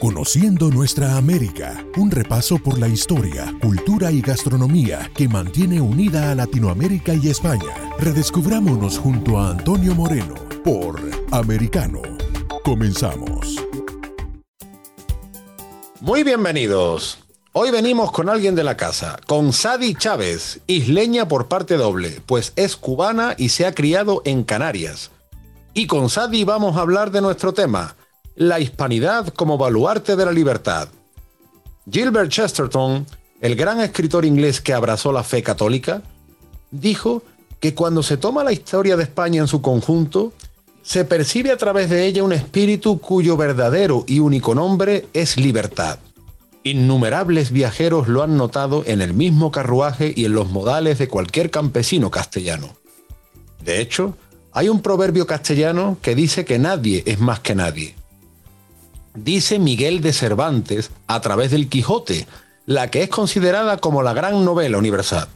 Conociendo nuestra América, un repaso por la historia, cultura y gastronomía que mantiene unida a Latinoamérica y España. Redescubrámonos junto a Antonio Moreno por Americano. Comenzamos. Muy bienvenidos. Hoy venimos con alguien de la casa, con Sadi Chávez, isleña por parte doble, pues es cubana y se ha criado en Canarias. Y con Sadi vamos a hablar de nuestro tema, la hispanidad como baluarte de la libertad. Gilbert Chesterton, el gran escritor inglés que abrazó la fe católica, dijo que cuando se toma la historia de España en su conjunto, se percibe a través de ella un espíritu cuyo verdadero y único nombre es libertad. Innumerables viajeros lo han notado en el mismo carruaje y en los modales de cualquier campesino castellano. De hecho, hay un proverbio castellano que dice que nadie es más que nadie dice Miguel de Cervantes a través del Quijote, la que es considerada como la gran novela universal.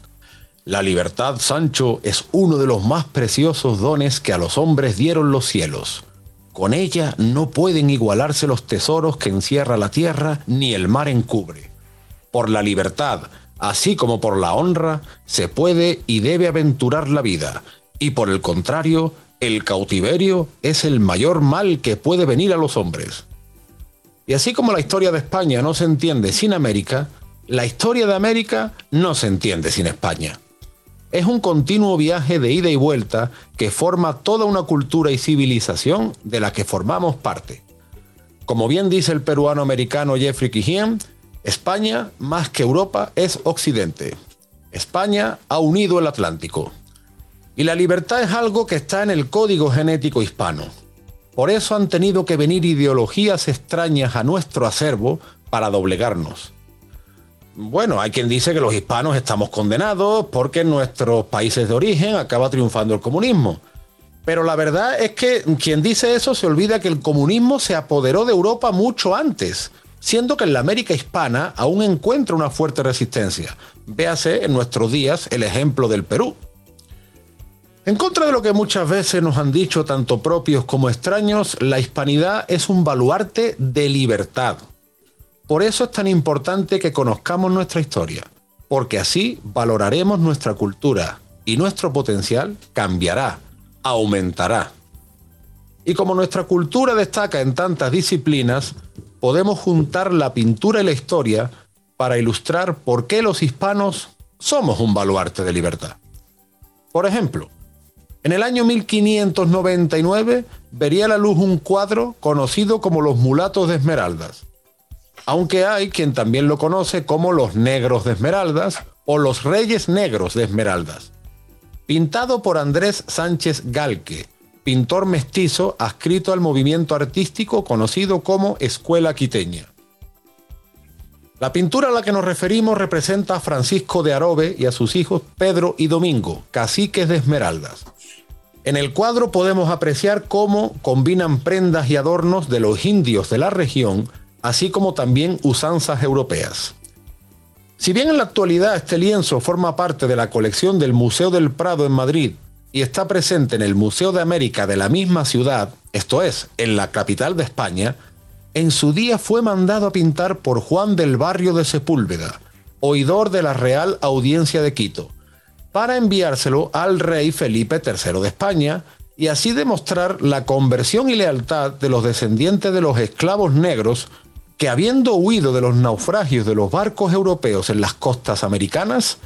La libertad, Sancho, es uno de los más preciosos dones que a los hombres dieron los cielos. Con ella no pueden igualarse los tesoros que encierra la tierra ni el mar encubre. Por la libertad, así como por la honra, se puede y debe aventurar la vida, y por el contrario, el cautiverio es el mayor mal que puede venir a los hombres. Y así como la historia de España no se entiende sin América, la historia de América no se entiende sin España. Es un continuo viaje de ida y vuelta que forma toda una cultura y civilización de la que formamos parte. Como bien dice el peruano americano Jeffrey Kijien, España, más que Europa, es Occidente. España ha unido el Atlántico. Y la libertad es algo que está en el código genético hispano. Por eso han tenido que venir ideologías extrañas a nuestro acervo para doblegarnos. Bueno, hay quien dice que los hispanos estamos condenados porque en nuestros países de origen acaba triunfando el comunismo. Pero la verdad es que quien dice eso se olvida que el comunismo se apoderó de Europa mucho antes, siendo que en la América hispana aún encuentra una fuerte resistencia. Véase en nuestros días el ejemplo del Perú. En contra de lo que muchas veces nos han dicho tanto propios como extraños, la hispanidad es un baluarte de libertad. Por eso es tan importante que conozcamos nuestra historia, porque así valoraremos nuestra cultura y nuestro potencial cambiará, aumentará. Y como nuestra cultura destaca en tantas disciplinas, podemos juntar la pintura y la historia para ilustrar por qué los hispanos somos un baluarte de libertad. Por ejemplo, en el año 1599 vería la luz un cuadro conocido como los mulatos de Esmeraldas, aunque hay quien también lo conoce como los negros de Esmeraldas o los reyes negros de Esmeraldas, pintado por Andrés Sánchez Galque, pintor mestizo adscrito al movimiento artístico conocido como Escuela Quiteña. La pintura a la que nos referimos representa a Francisco de Arobe y a sus hijos Pedro y Domingo, caciques de Esmeraldas. En el cuadro podemos apreciar cómo combinan prendas y adornos de los indios de la región, así como también usanzas europeas. Si bien en la actualidad este lienzo forma parte de la colección del Museo del Prado en Madrid y está presente en el Museo de América de la misma ciudad, esto es, en la capital de España, en su día fue mandado a pintar por Juan del Barrio de Sepúlveda, oidor de la Real Audiencia de Quito, para enviárselo al rey Felipe III de España y así demostrar la conversión y lealtad de los descendientes de los esclavos negros que habiendo huido de los naufragios de los barcos europeos en las costas americanas,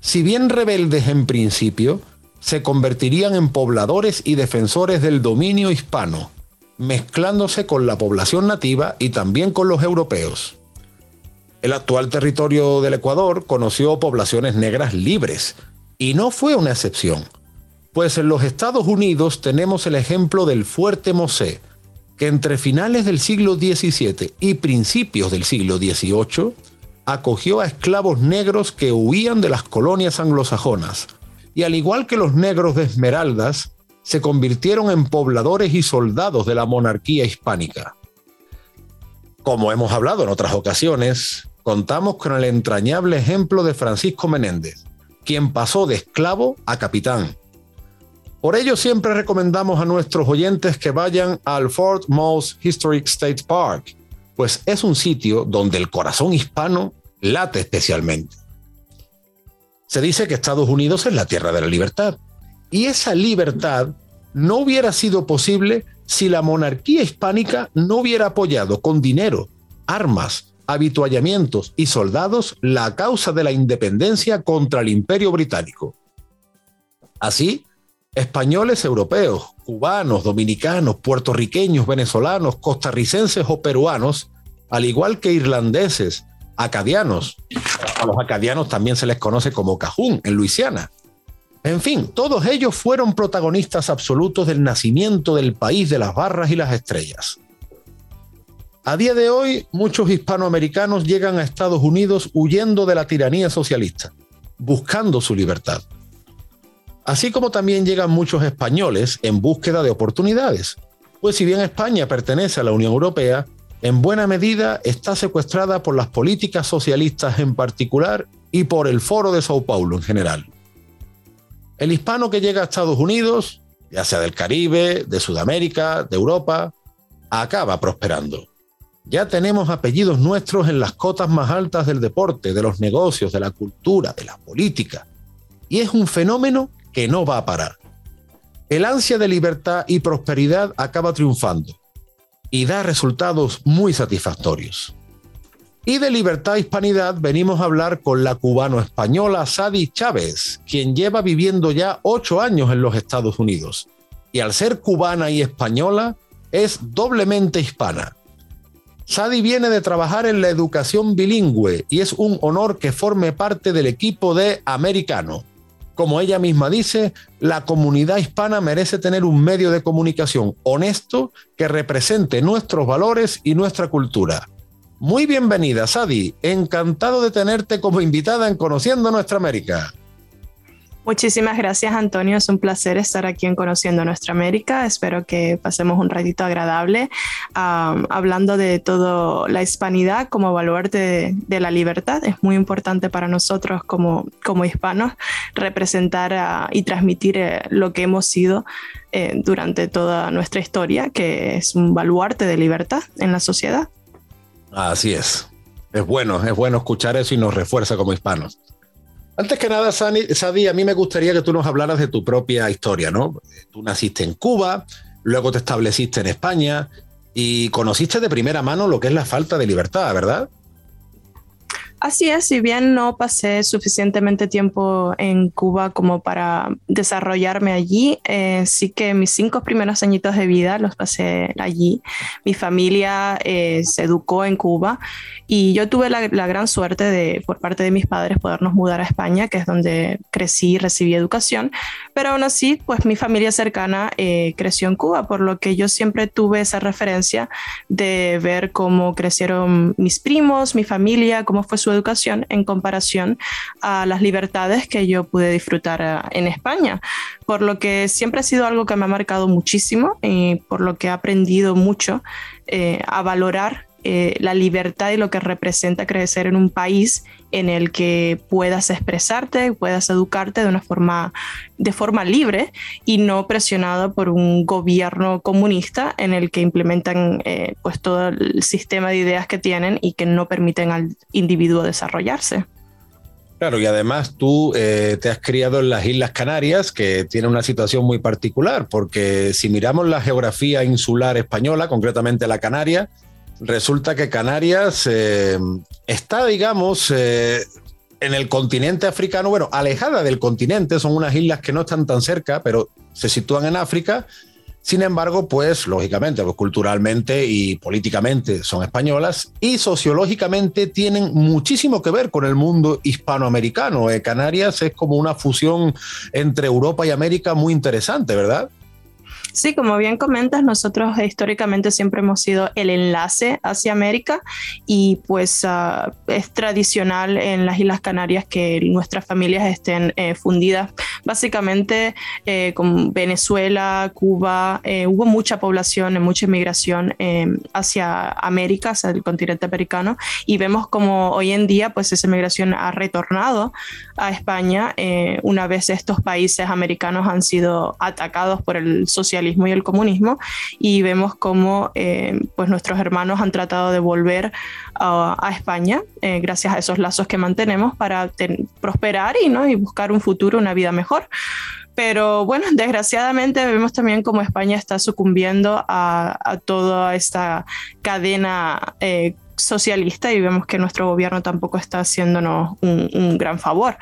si bien rebeldes en principio, se convertirían en pobladores y defensores del dominio hispano, mezclándose con la población nativa y también con los europeos. El actual territorio del Ecuador conoció poblaciones negras libres, y no fue una excepción, pues en los Estados Unidos tenemos el ejemplo del Fuerte Mosé, que entre finales del siglo XVII y principios del siglo XVIII acogió a esclavos negros que huían de las colonias anglosajonas, y al igual que los negros de Esmeraldas, se convirtieron en pobladores y soldados de la monarquía hispánica. Como hemos hablado en otras ocasiones, contamos con el entrañable ejemplo de Francisco Menéndez, quien pasó de esclavo a capitán. Por ello siempre recomendamos a nuestros oyentes que vayan al Fort Moss Historic State Park, pues es un sitio donde el corazón hispano late especialmente. Se dice que Estados Unidos es la tierra de la libertad, y esa libertad no hubiera sido posible si la monarquía hispánica no hubiera apoyado con dinero, armas, habituallamientos y soldados la causa de la independencia contra el imperio británico. Así, españoles europeos, cubanos, dominicanos, puertorriqueños, venezolanos, costarricenses o peruanos, al igual que irlandeses, acadianos, a los acadianos también se les conoce como cajún en Luisiana, en fin, todos ellos fueron protagonistas absolutos del nacimiento del país de las barras y las estrellas. A día de hoy, muchos hispanoamericanos llegan a Estados Unidos huyendo de la tiranía socialista, buscando su libertad. Así como también llegan muchos españoles en búsqueda de oportunidades, pues si bien España pertenece a la Unión Europea, en buena medida está secuestrada por las políticas socialistas en particular y por el Foro de Sao Paulo en general. El hispano que llega a Estados Unidos, ya sea del Caribe, de Sudamérica, de Europa, acaba prosperando. Ya tenemos apellidos nuestros en las cotas más altas del deporte, de los negocios, de la cultura, de la política. Y es un fenómeno que no va a parar. El ansia de libertad y prosperidad acaba triunfando y da resultados muy satisfactorios. Y de libertad hispanidad venimos a hablar con la cubano-española Sadi Chávez, quien lleva viviendo ya ocho años en los Estados Unidos. Y al ser cubana y española, es doblemente hispana. Sadi viene de trabajar en la educación bilingüe y es un honor que forme parte del equipo de Americano. Como ella misma dice, la comunidad hispana merece tener un medio de comunicación honesto que represente nuestros valores y nuestra cultura. Muy bienvenida, Sadi. Encantado de tenerte como invitada en Conociendo Nuestra América. Muchísimas gracias, Antonio. Es un placer estar aquí en Conociendo Nuestra América. Espero que pasemos un ratito agradable hablando de toda la hispanidad como baluarte de, la libertad. Es muy importante para nosotros como, como hispanos representar ah, y transmitir eh, lo que hemos sido eh, durante toda nuestra historia, que es un baluarte de libertad en la sociedad. Así es. Es bueno, es bueno escuchar eso y nos refuerza como hispanos. Antes que nada, Sadi, a mí me gustaría que tú nos hablaras de tu propia historia, ¿no? Tú naciste en Cuba, luego te estableciste en España y conociste de primera mano lo que es la falta de libertad, ¿verdad? Así es, si bien no pasé suficientemente tiempo en Cuba como para desarrollarme allí, eh, sí que mis cinco primeros añitos de vida los pasé allí. Mi familia eh, se educó en Cuba y yo tuve la, gran suerte de, por parte de mis padres, podernos mudar a España, que es donde crecí y recibí educación, pero aún así, pues mi familia cercana eh, creció en Cuba, por lo que yo siempre tuve esa referencia de ver cómo crecieron mis primos, mi familia, cómo fue su educación en comparación a las libertades que yo pude disfrutar eh, en España. Por lo que siempre ha sido algo que me ha marcado muchísimo y por lo que he aprendido mucho eh, a valorar eh, la libertad y lo que representa crecer en un país en el que puedas expresarte, puedas educarte de una forma, de forma libre y no presionado por un gobierno comunista en el que implementan eh, pues todo el sistema de ideas que tienen y que no permiten al individuo desarrollarse. Claro, y además tú eh, te has criado en las Islas Canarias, que tiene una situación muy particular, porque si miramos la geografía insular española, concretamente la Canaria, resulta que Canarias eh, está, digamos, eh, en el continente africano, bueno, alejada del continente, son unas islas que no están tan cerca, pero se sitúan en África. Sin embargo, pues lógicamente, pues, culturalmente y políticamente son españolas y sociológicamente tienen muchísimo que ver con el mundo hispanoamericano. Eh, Canarias es como una fusión entre Europa y América muy interesante, ¿verdad? Sí, como bien comentas, nosotros históricamente siempre hemos sido el enlace hacia América y pues ah, es tradicional en las Islas Canarias que nuestras familias estén eh, fundidas. Básicamente eh, con Venezuela, Cuba, eh, hubo mucha población, mucha inmigración hacia América, hacia el continente americano y vemos como hoy en día pues esa inmigración ha retornado a España una vez estos países americanos han sido atacados por el socialismo socialismo y el comunismo y vemos cómo pues nuestros hermanos han tratado de volver a España gracias a esos lazos que mantenemos para prosperar y, ¿no? y buscar un futuro, una vida mejor. Pero bueno, desgraciadamente vemos también cómo España está sucumbiendo a, toda esta cadena eh, socialista y vemos que nuestro gobierno tampoco está haciéndonos un, gran favor.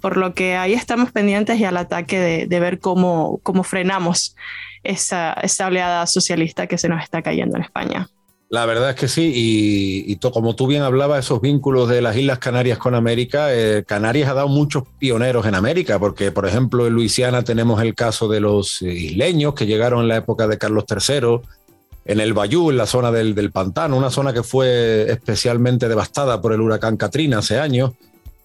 Por lo que ahí estamos pendientes y al ataque de, ver cómo, cómo frenamos esa, esa oleada socialista que se nos está cayendo en España. La verdad es que sí, y, como tú bien hablabas, esos vínculos de las Islas Canarias con América, eh, Canarias ha dado muchos pioneros en América, porque por ejemplo en Luisiana tenemos el caso de los isleños que llegaron en la época de Carlos III, en el Bayú, en la zona del, del pantano, una zona que fue especialmente devastada por el huracán Katrina hace años,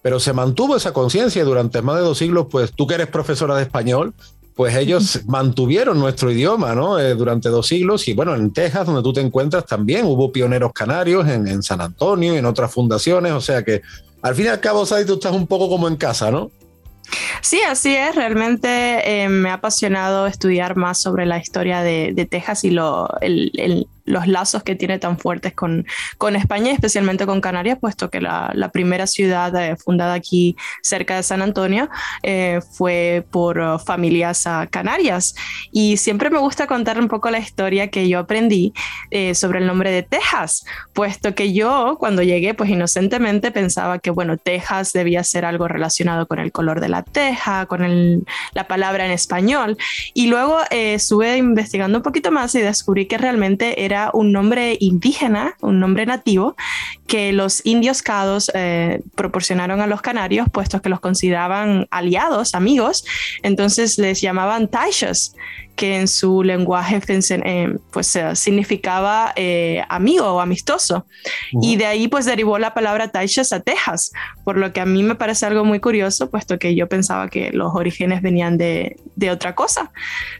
pero se mantuvo esa conciencia durante más de dos siglos, pues tú que eres profesora de español, pues ellos mantuvieron nuestro idioma ¿no? Eh, durante dos siglos y bueno, en Texas, donde tú te encuentras, también hubo pioneros canarios en, San Antonio y en otras fundaciones, o sea que al fin y al cabo, Sadi, tú estás un poco como en casa, ¿no? Sí, así es. Realmente eh, me ha apasionado estudiar más sobre la historia de, Texas y lo, el, los lazos que tiene tan fuertes con, con España, especialmente con Canarias, puesto que la, primera ciudad eh, fundada aquí cerca de San Antonio eh, fue por uh, familias uh, canarias. Y siempre me gusta contar un poco la historia que yo aprendí eh, sobre el nombre de Texas, puesto que yo cuando llegué, pues inocentemente pensaba que, bueno, Texas debía ser algo relacionado con el color de la teja, con el, la palabra en español. Y luego estuve investigando un poquito más y descubrí que realmente era un nombre indígena, un nombre nativo, que los indios cados eh, proporcionaron a los canarios, puesto que los consideraban aliados, amigos, entonces les llamaban taishas, que en su lenguaje eh, pues eh, significaba eh, amigo o amistoso. Y de ahí pues derivó la palabra Taishas a Texas, por lo que a mí me parece algo muy curioso, puesto que yo pensaba que los orígenes venían de, de otra cosa.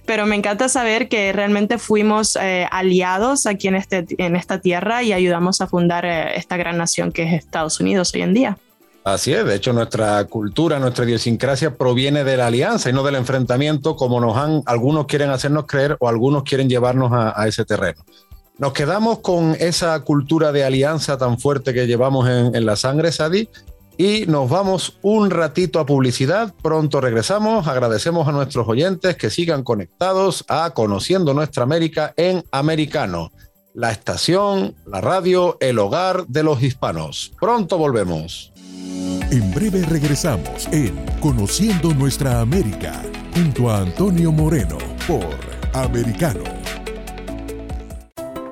Pero me encanta saber que realmente fuimos aliados aquí en, este, en esta tierra y ayudamos a fundar esta gran nación que es Estados Unidos hoy en día. Así es, de hecho nuestra cultura, nuestra idiosincrasia proviene de la alianza y no del enfrentamiento como nos han, algunos quieren hacernos creer o algunos quieren llevarnos a, ese terreno. Nos quedamos con esa cultura de alianza tan fuerte que llevamos en, en la sangre, Sadi, y nos vamos un ratito a publicidad. Pronto regresamos. Agradecemos a nuestros oyentes que sigan conectados a Conociendo Nuestra América en Americano, la estación, la radio, el hogar de los hispanos. Pronto volvemos. En breve regresamos en Conociendo Nuestra América junto a Antonio Moreno por Americano.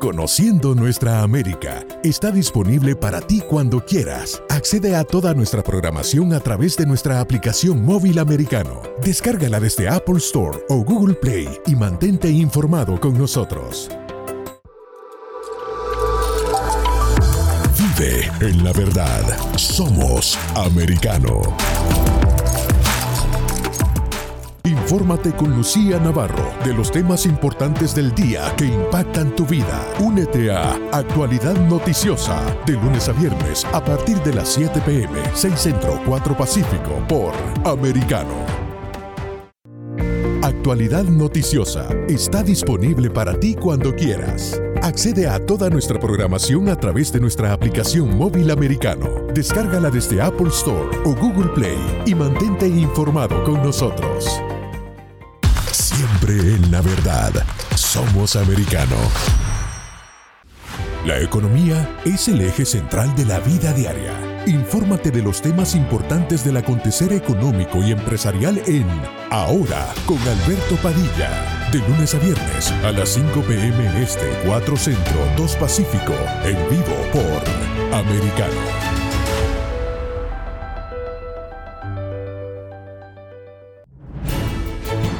Conociendo Nuestra América está disponible para ti cuando quieras. Accede a toda nuestra programación a través de nuestra aplicación móvil americano. Descárgala desde Apple Store o Google Play y mantente informado con nosotros. En la verdad. Somos americano. Infórmate con Lucía Navarro de los temas importantes del día que impactan tu vida. Únete a Actualidad Noticiosa de lunes a viernes a partir de las 7 pm, 6 Centro, 4 Pacífico por Americano. Actualidad Noticiosa está disponible para ti cuando quieras. Accede a toda nuestra programación a través de nuestra aplicación móvil americano. Descárgala desde Apple Store o Google Play y mantente informado con nosotros. Siempre en la verdad. Somos americano. La economía es el eje central de la vida diaria. Infórmate de los temas importantes del acontecer económico y empresarial en Ahora con Alberto Padilla de lunes a viernes a las 5 pm este, 4 centro, 2 pacífico, en vivo por Americano.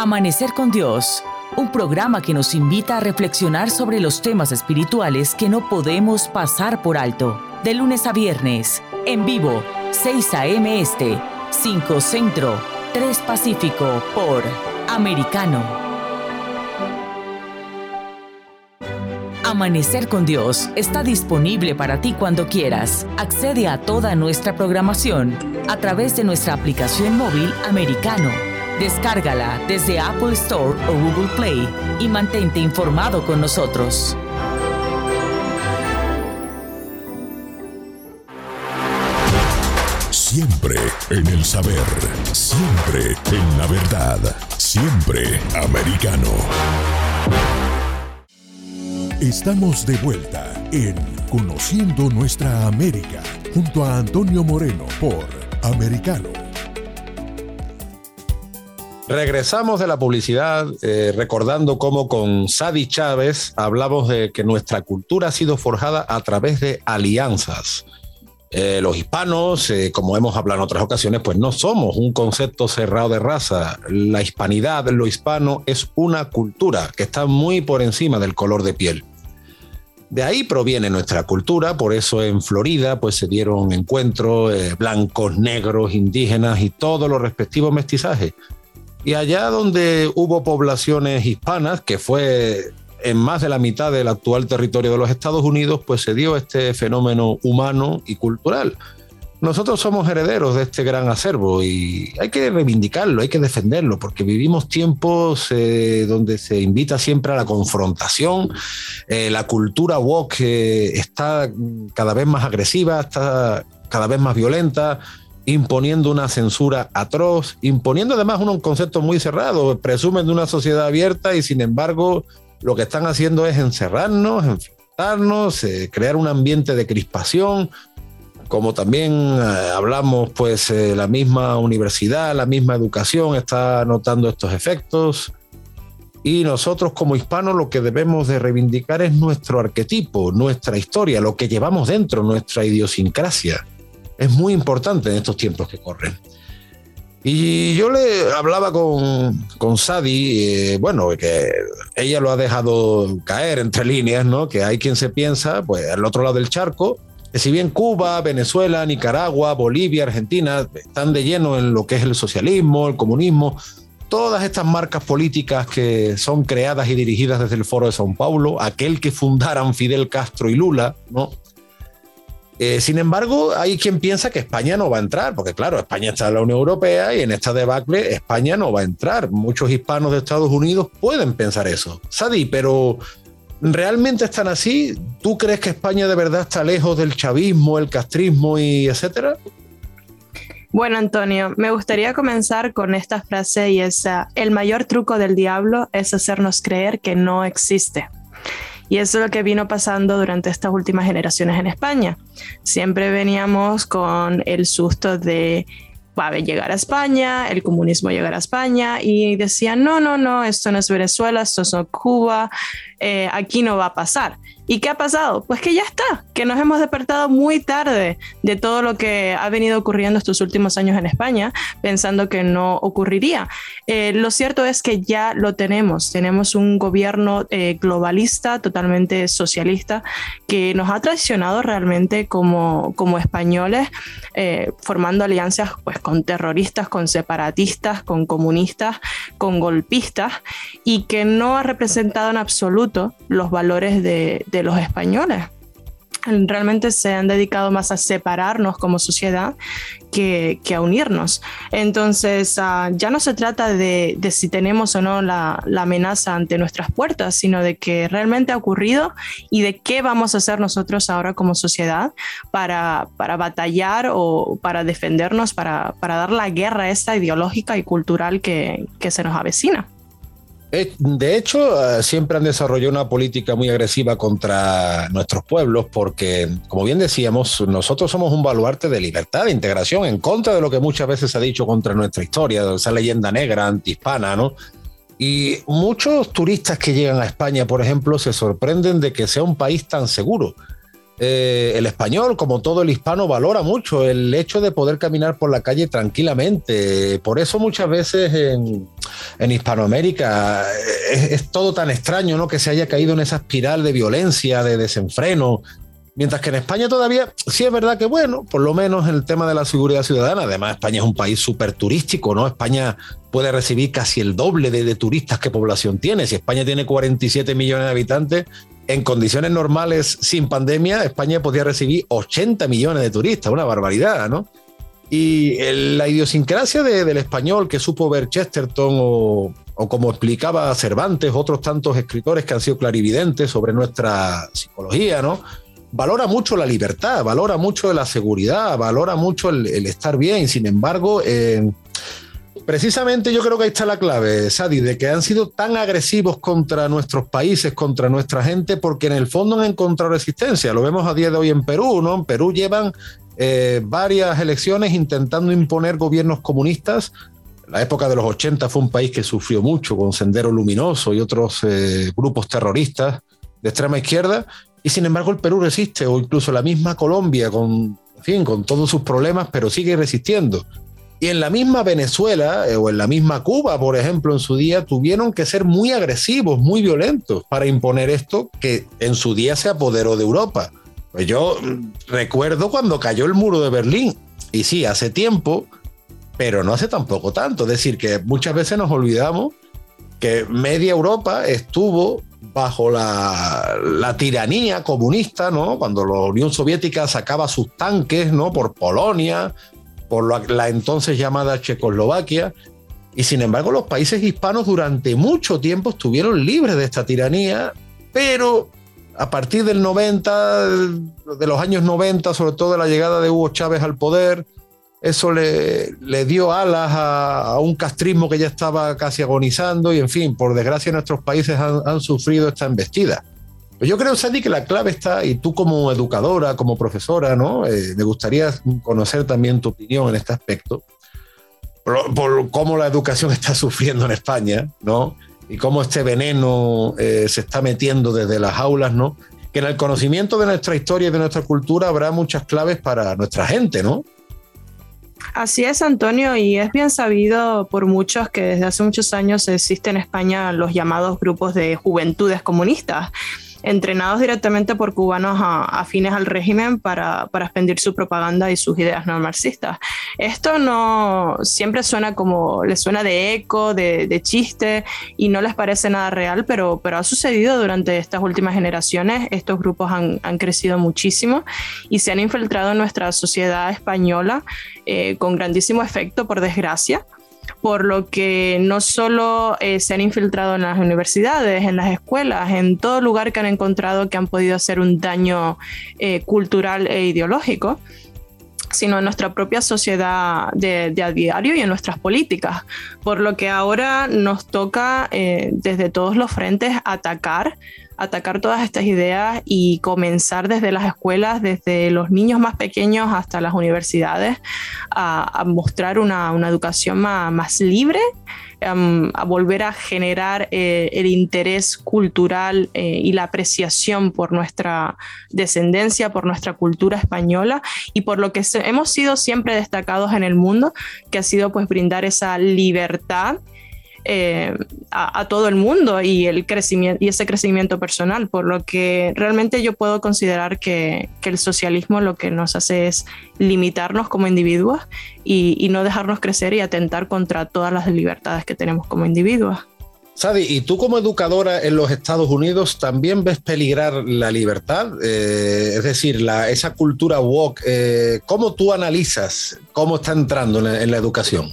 Amanecer con Dios, un programa que nos invita a reflexionar sobre los temas espirituales que no podemos pasar por alto. De lunes a viernes, en vivo, 6 a.m. Este, 5 Centro, 3 Pacífico, por Americano. Amanecer con Dios está disponible para ti cuando quieras. Accede a toda nuestra programación a través de nuestra aplicación móvil americano. Descárgala desde Apple Store o Google Play y mantente informado con nosotros. Siempre en el saber, siempre en la verdad, siempre americano. Estamos de vuelta en Conociendo Nuestra América junto a Antonio Moreno por Americano. Regresamos de la publicidad eh, recordando cómo con Sadi Chávez hablamos de que nuestra cultura ha sido forjada a través de alianzas. Eh, los hispanos, eh, como hemos hablado en otras ocasiones, pues no somos un concepto cerrado de raza. La hispanidad, lo hispano, es una cultura que está muy por encima del color de piel. De ahí proviene nuestra cultura, por eso en Florida pues se dieron encuentros eh, blancos, negros, indígenas y todos los respectivos mestizajes. Y allá donde hubo poblaciones hispanas, que fue en más de la mitad del actual territorio de los Estados Unidos, pues se dio este fenómeno humano y cultural. Nosotros somos herederos de este gran acervo y hay que reivindicarlo, hay que defenderlo, porque vivimos tiempos eh, donde se invita siempre a la confrontación. Eh, la cultura woke eh, está cada vez más agresiva, está cada vez más violenta, imponiendo una censura atroz, imponiendo además un concepto muy cerrado. Presumen de una sociedad abierta y sin embargo lo que están haciendo es encerrarnos, enfrentarnos, crear un ambiente de crispación, como también eh, hablamos, pues eh, la misma universidad, la misma educación está notando estos efectos. Y nosotros como hispanos lo que debemos de reivindicar es nuestro arquetipo, nuestra historia, lo que llevamos dentro, nuestra idiosincrasia. Es muy importante en estos tiempos que corren. Y yo le hablaba con, con Sadi, eh, bueno, que ella lo ha dejado caer entre líneas, ¿no? Que hay quien se piensa, pues al otro lado del charco, si bien Cuba, Venezuela, Nicaragua, Bolivia, Argentina están de lleno en lo que es el socialismo, el comunismo, todas estas marcas políticas que son creadas y dirigidas desde el Foro de Sao Paulo, aquel que fundaran Fidel Castro y Lula, ¿no? Eh, sin embargo, hay quien piensa que España no va a entrar, porque claro, España está en la Unión Europea y en esta debacle España no va a entrar. Muchos hispanos de Estados Unidos pueden pensar eso. Sadi, pero ¿Realmente están así? ¿Tú crees que España de verdad está lejos del chavismo, el castrismo y etcétera? Bueno, Antonio, me gustaría comenzar con esta frase y es, el mayor truco del diablo es hacernos creer que no existe. Y eso es lo que vino pasando durante estas últimas generaciones en España. Siempre veníamos con el susto de va a llegar a España, el comunismo llegará a España y decían, no, no, no, esto no es Venezuela, esto es Cuba, eh, aquí no va a pasar. ¿Y qué ha pasado? Pues que ya está, que nos hemos despertado muy tarde de todo lo que ha venido ocurriendo estos últimos años en España, pensando que no ocurriría. Eh, lo cierto es que ya lo tenemos, tenemos un gobierno eh, globalista, totalmente socialista, que nos ha traicionado realmente como, como españoles, eh, formando alianzas pues, con terroristas, con separatistas, con comunistas, con golpistas, y que no ha representado en absoluto los valores de de los españoles. Realmente se han dedicado más a separarnos como sociedad que, a unirnos. Entonces, ah, ya no se trata de, si tenemos o no la, amenaza ante nuestras puertas, sino de que realmente ha ocurrido y de qué vamos a hacer nosotros ahora como sociedad para, para batallar o para defendernos, para, para dar la guerra esta ideológica y cultural que, que se nos avecina. Eh, de hecho, eh, siempre han desarrollado una política muy agresiva contra nuestros pueblos porque, como bien decíamos, nosotros somos un baluarte de libertad, de integración, en contra de lo que muchas veces se ha dicho contra nuestra historia, esa leyenda negra, antihispana, ¿no? Y muchos turistas que llegan a España, por ejemplo, se sorprenden de que sea un país tan seguro. Eh, el español, como todo el hispano, valora mucho el hecho de poder caminar por la calle tranquilamente. Por eso muchas veces en, Hispanoamérica eh, es, todo tan extraño, ¿no? Que se haya caído en esa espiral de violencia, de desenfreno. Mientras que en España todavía sí es verdad que, bueno, por lo menos en el tema de la seguridad ciudadana, además España es un país súper turístico, ¿no? España puede recibir casi el doble de, de, turistas que población tiene. Si España tiene 47 millones de habitantes, en condiciones normales, sin pandemia, España podría recibir 80 millones de turistas, una barbaridad, ¿no? Y la idiosincrasia del español que supo ver Chesterton o, o, como explicaba Cervantes, otros tantos escritores que han sido clarividentes sobre nuestra psicología, ¿no? Valora mucho la libertad, valora mucho la seguridad, valora mucho el, estar bien. Sin embargo, eh, Precisamente yo creo que ahí está la clave, Sadi, de que han sido tan agresivos contra nuestros países, contra nuestra gente, porque en el fondo han encontrado resistencia. Lo vemos a día de hoy en Perú, ¿no? En Perú llevan eh, varias elecciones intentando imponer gobiernos comunistas. La época de los 80 fue un país que sufrió mucho con Sendero Luminoso y otros eh, grupos terroristas de extrema izquierda, y sin embargo el Perú resiste, o incluso la misma Colombia, con, todos sus problemas, pero sigue resistiendo. Y en la misma Venezuela eh, o en la misma Cuba, por ejemplo, en su día, tuvieron que ser muy agresivos, muy violentos para imponer esto que en su día se apoderó de Europa. Pues yo mm, recuerdo cuando cayó el muro de Berlín, y sí, hace tiempo, pero no hace tampoco tanto. Es decir, que muchas veces nos olvidamos que media Europa estuvo bajo la, la, tiranía comunista, ¿no? Cuando la Unión Soviética sacaba sus tanques, ¿no? Por Polonia, por la, entonces llamada Checoslovaquia, y sin embargo los países hispanos durante mucho tiempo estuvieron libres de esta tiranía, pero a partir del 90, de los años 90, sobre todo de la llegada de Hugo Chávez al poder, eso le, le dio alas a, un castrismo que ya estaba casi agonizando y en fin, por desgracia nuestros países han, han sufrido esta embestida. Yo creo, Sandy, que la clave está, y tú como educadora, como profesora, ¿no? Eh, me gustaría conocer también tu opinión en este aspecto, por, cómo la educación está sufriendo en España, ¿no? Y cómo este veneno eh, se está metiendo desde las aulas, ¿no? Que en el conocimiento de nuestra historia y de nuestra cultura habrá muchas claves para nuestra gente, ¿no? Así es, Antonio, y es bien sabido por muchos que desde hace muchos años existen en España los llamados grupos de juventudes comunistas entrenados directamente por cubanos afines al régimen para, para expandir su propaganda y sus ideas no marxistas. Esto no siempre suena como, les suena de eco, de, de chiste y no les parece nada real, pero, pero ha sucedido durante estas últimas generaciones. Estos grupos han, han crecido muchísimo y se han infiltrado en nuestra sociedad española eh, con grandísimo efecto, por desgracia por lo que no solo eh, se han infiltrado en las universidades, en las escuelas, en todo lugar que han encontrado que han podido hacer un daño eh, cultural e ideológico, sino en nuestra propia sociedad de, a diario y en nuestras políticas. Por lo que ahora nos toca eh, desde todos los frentes atacar atacar todas estas ideas y comenzar desde las escuelas, desde los niños más pequeños hasta las universidades, a, mostrar una, educación más, libre, em, a volver a generar eh, el interés cultural eh, y la apreciación por nuestra descendencia, por nuestra cultura española y por lo que hemos sido siempre destacados en el mundo, que ha sido pues brindar esa libertad eh, a, todo el mundo y, el crecimiento, y ese crecimiento personal, por lo que realmente yo puedo considerar que, el socialismo lo que nos hace es limitarnos como individuos y, no dejarnos crecer y atentar contra todas las libertades que tenemos como individuos. Sadi, y tú como educadora en los Estados Unidos también ves peligrar la libertad, eh, es decir, la, esa cultura woke, eh, ¿cómo tú analizas cómo está entrando en la educación?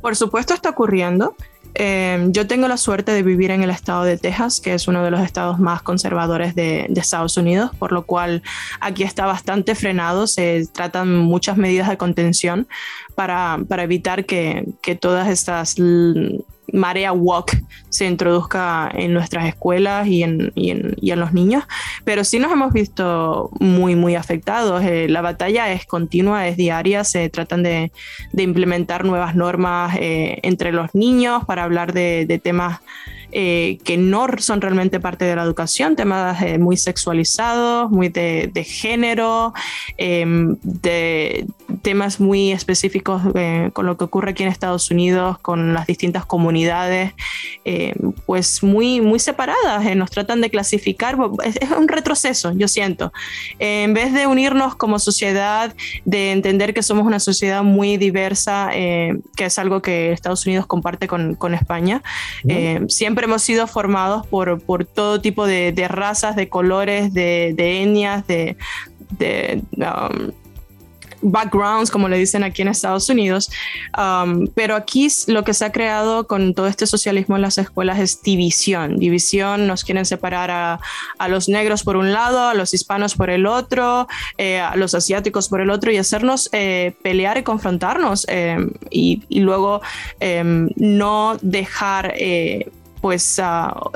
Por supuesto está ocurriendo. Em, yo tengo la suerte de vivir en el estado de Texas, que es uno de los estados más conservadores de, Estados Unidos, por lo cual aquí está bastante frenado, se tratan muchas medidas de contención para, evitar que, que todas estas marea walk se introduzca en nuestras escuelas y en, y en, y en los niños, pero sí nos hemos visto muy, muy afectados. Eh, la batalla es continua, es diaria, se tratan de, de implementar nuevas normas eh, entre los niños para hablar de, de temas eh, que no son realmente parte de la educación, temas eh, muy sexualizados, muy de, género, em, de temas muy específicos eh, con lo que ocurre aquí en Estados Unidos, con las distintas comunidades, em, pues muy, muy separadas, nos tratan de clasificar, es, es, un retroceso, yo siento. en vez de unirnos como sociedad, de entender que somos una sociedad muy diversa, que es algo que Estados Unidos comparte con, con España, siempre hemos sido formados por, por todo tipo de, de, razas, de colores, de, de etnias, de, de um, backgrounds, como le dicen aquí en Estados Unidos. Um, pero aquí lo que se ha creado con todo este socialismo en las escuelas es división. División, nos quieren separar a, a los negros por un lado, a los hispanos por el otro, eh, a los asiáticos por el otro y hacernos eh, pelear y confrontarnos eh, y, y, luego em, no dejar pues uh,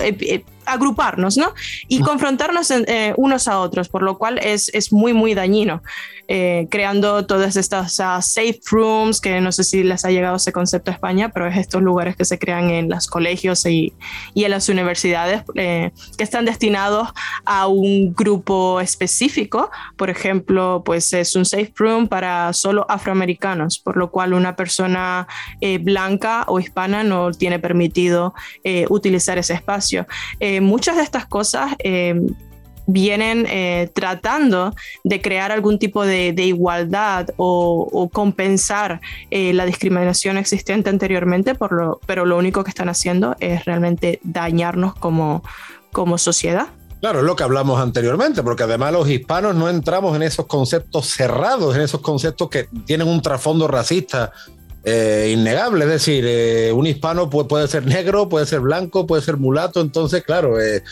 agruparnos, ¿no? Y confrontarnos eh, unos a otros, por lo cual es, es muy, muy dañino. Eh, creando todas estas safe rooms, que no sé si les ha llegado ese concepto a España, pero es estos lugares que se crean en los colegios y, y en las universidades eh, que están destinados a un grupo específico. Por ejemplo, pues es un safe room para solo afroamericanos, por lo cual una persona blanca o hispana no tiene permitido utilizar ese espacio. Eh, muchas de estas cosas vienen eh, tratando de crear algún tipo de, igualdad o, compensar eh, la discriminación existente anteriormente, por lo, pero lo único que están haciendo es realmente dañarnos como, como sociedad. Claro, es lo que hablamos anteriormente, porque además los hispanos no entramos en esos conceptos cerrados, en esos conceptos que tienen un trasfondo racista eh, innegable. Es decir, eh, un hispano puede, ser negro, puede ser blanco, puede ser mulato. Entonces, claro, eh,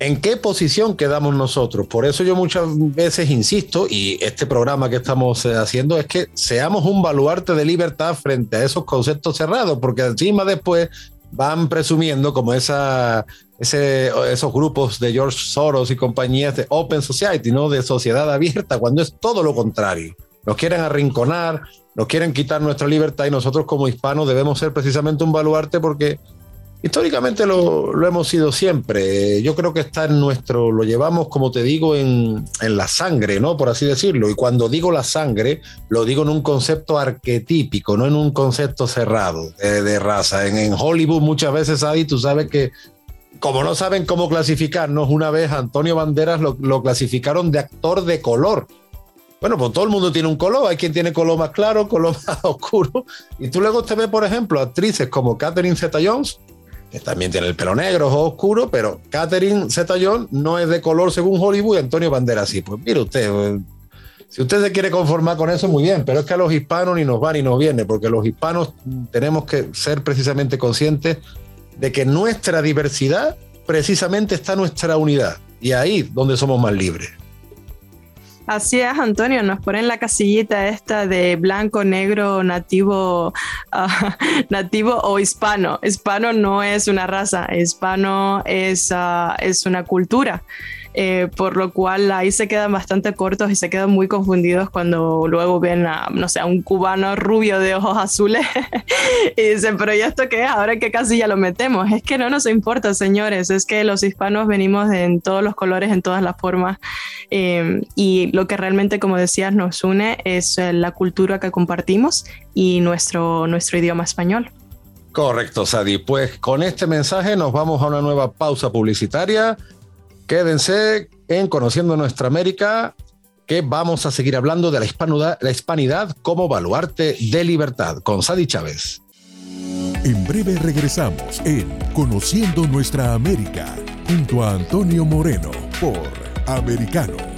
¿En qué posición quedamos nosotros? Por eso yo muchas veces insisto, y este programa que estamos eh, haciendo es que seamos un baluarte de libertad frente a esos conceptos cerrados, porque encima después van presumiendo como esa, esos grupos de George Soros y compañías de Open Society, ¿no? De sociedad abierta, cuando es todo lo contrario. Nos quieren arrinconar, nos quieren quitar nuestra libertad y nosotros como hispanos debemos ser precisamente un baluarte porque Históricamente lo, lo, hemos sido siempre. Yo creo que está en nuestro, lo llevamos, como te digo, en, en, la sangre, ¿no? Por así decirlo. Y cuando digo la sangre, lo digo en un concepto arquetípico, no en un concepto cerrado de, raza. En, en, Hollywood muchas veces, ahí tú sabes que, como no saben cómo clasificarnos, una vez Antonio Banderas lo, lo clasificaron de actor de color. Bueno, pues todo el mundo tiene un color, hay quien tiene color más claro, color más oscuro. Y tú luego te ves, por ejemplo, actrices como Catherine Zeta-Jones, que también tiene el pelo negro, ojo oscuro, pero Catherine Zeta-Jones no es de color según Hollywood y Antonio Banderas sí. Pues mire usted, eh, si usted se quiere conformar con eso, muy bien, pero es que a los hispanos ni nos va ni nos viene, porque los hispanos tenemos que ser precisamente conscientes de que nuestra diversidad precisamente está nuestra unidad y ahí donde somos más libres. Así es, Antonio, nos ponen la casillita esta de blanco, negro, nativo, uh, nativo o hispano. Hispano no es una raza, hispano es, uh, es una cultura. Eh, por lo cual ahí se quedan bastante cortos y se quedan muy confundidos cuando luego ven a, no sé, a un cubano rubio de ojos azules y dicen, pero ¿y esto qué es? Ahora qué casilla lo metemos. Es que no nos importa, señores, es que los hispanos venimos en todos los colores, en todas las formas eh, y lo que realmente, como decías, nos une es eh, la cultura que compartimos y nuestro, nuestro idioma español. Correcto, Sadi. Pues con este mensaje nos vamos a una nueva pausa publicitaria. Quédense en Conociendo Nuestra América, que vamos a seguir hablando de la hispanidad, como baluarte de libertad con Sadi Chávez. En breve regresamos en Conociendo Nuestra América junto a Antonio Moreno por Americano.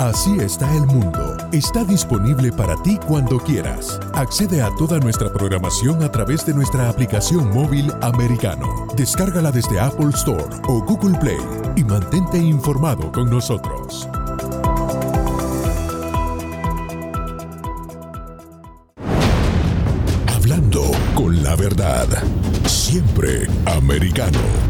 Así está el mundo. Está disponible para ti cuando quieras. Accede a toda nuestra programación a través de nuestra aplicación móvil americano. Descárgala desde Apple Store o Google Play y mantente informado con nosotros. Hablando con la verdad. Siempre americano.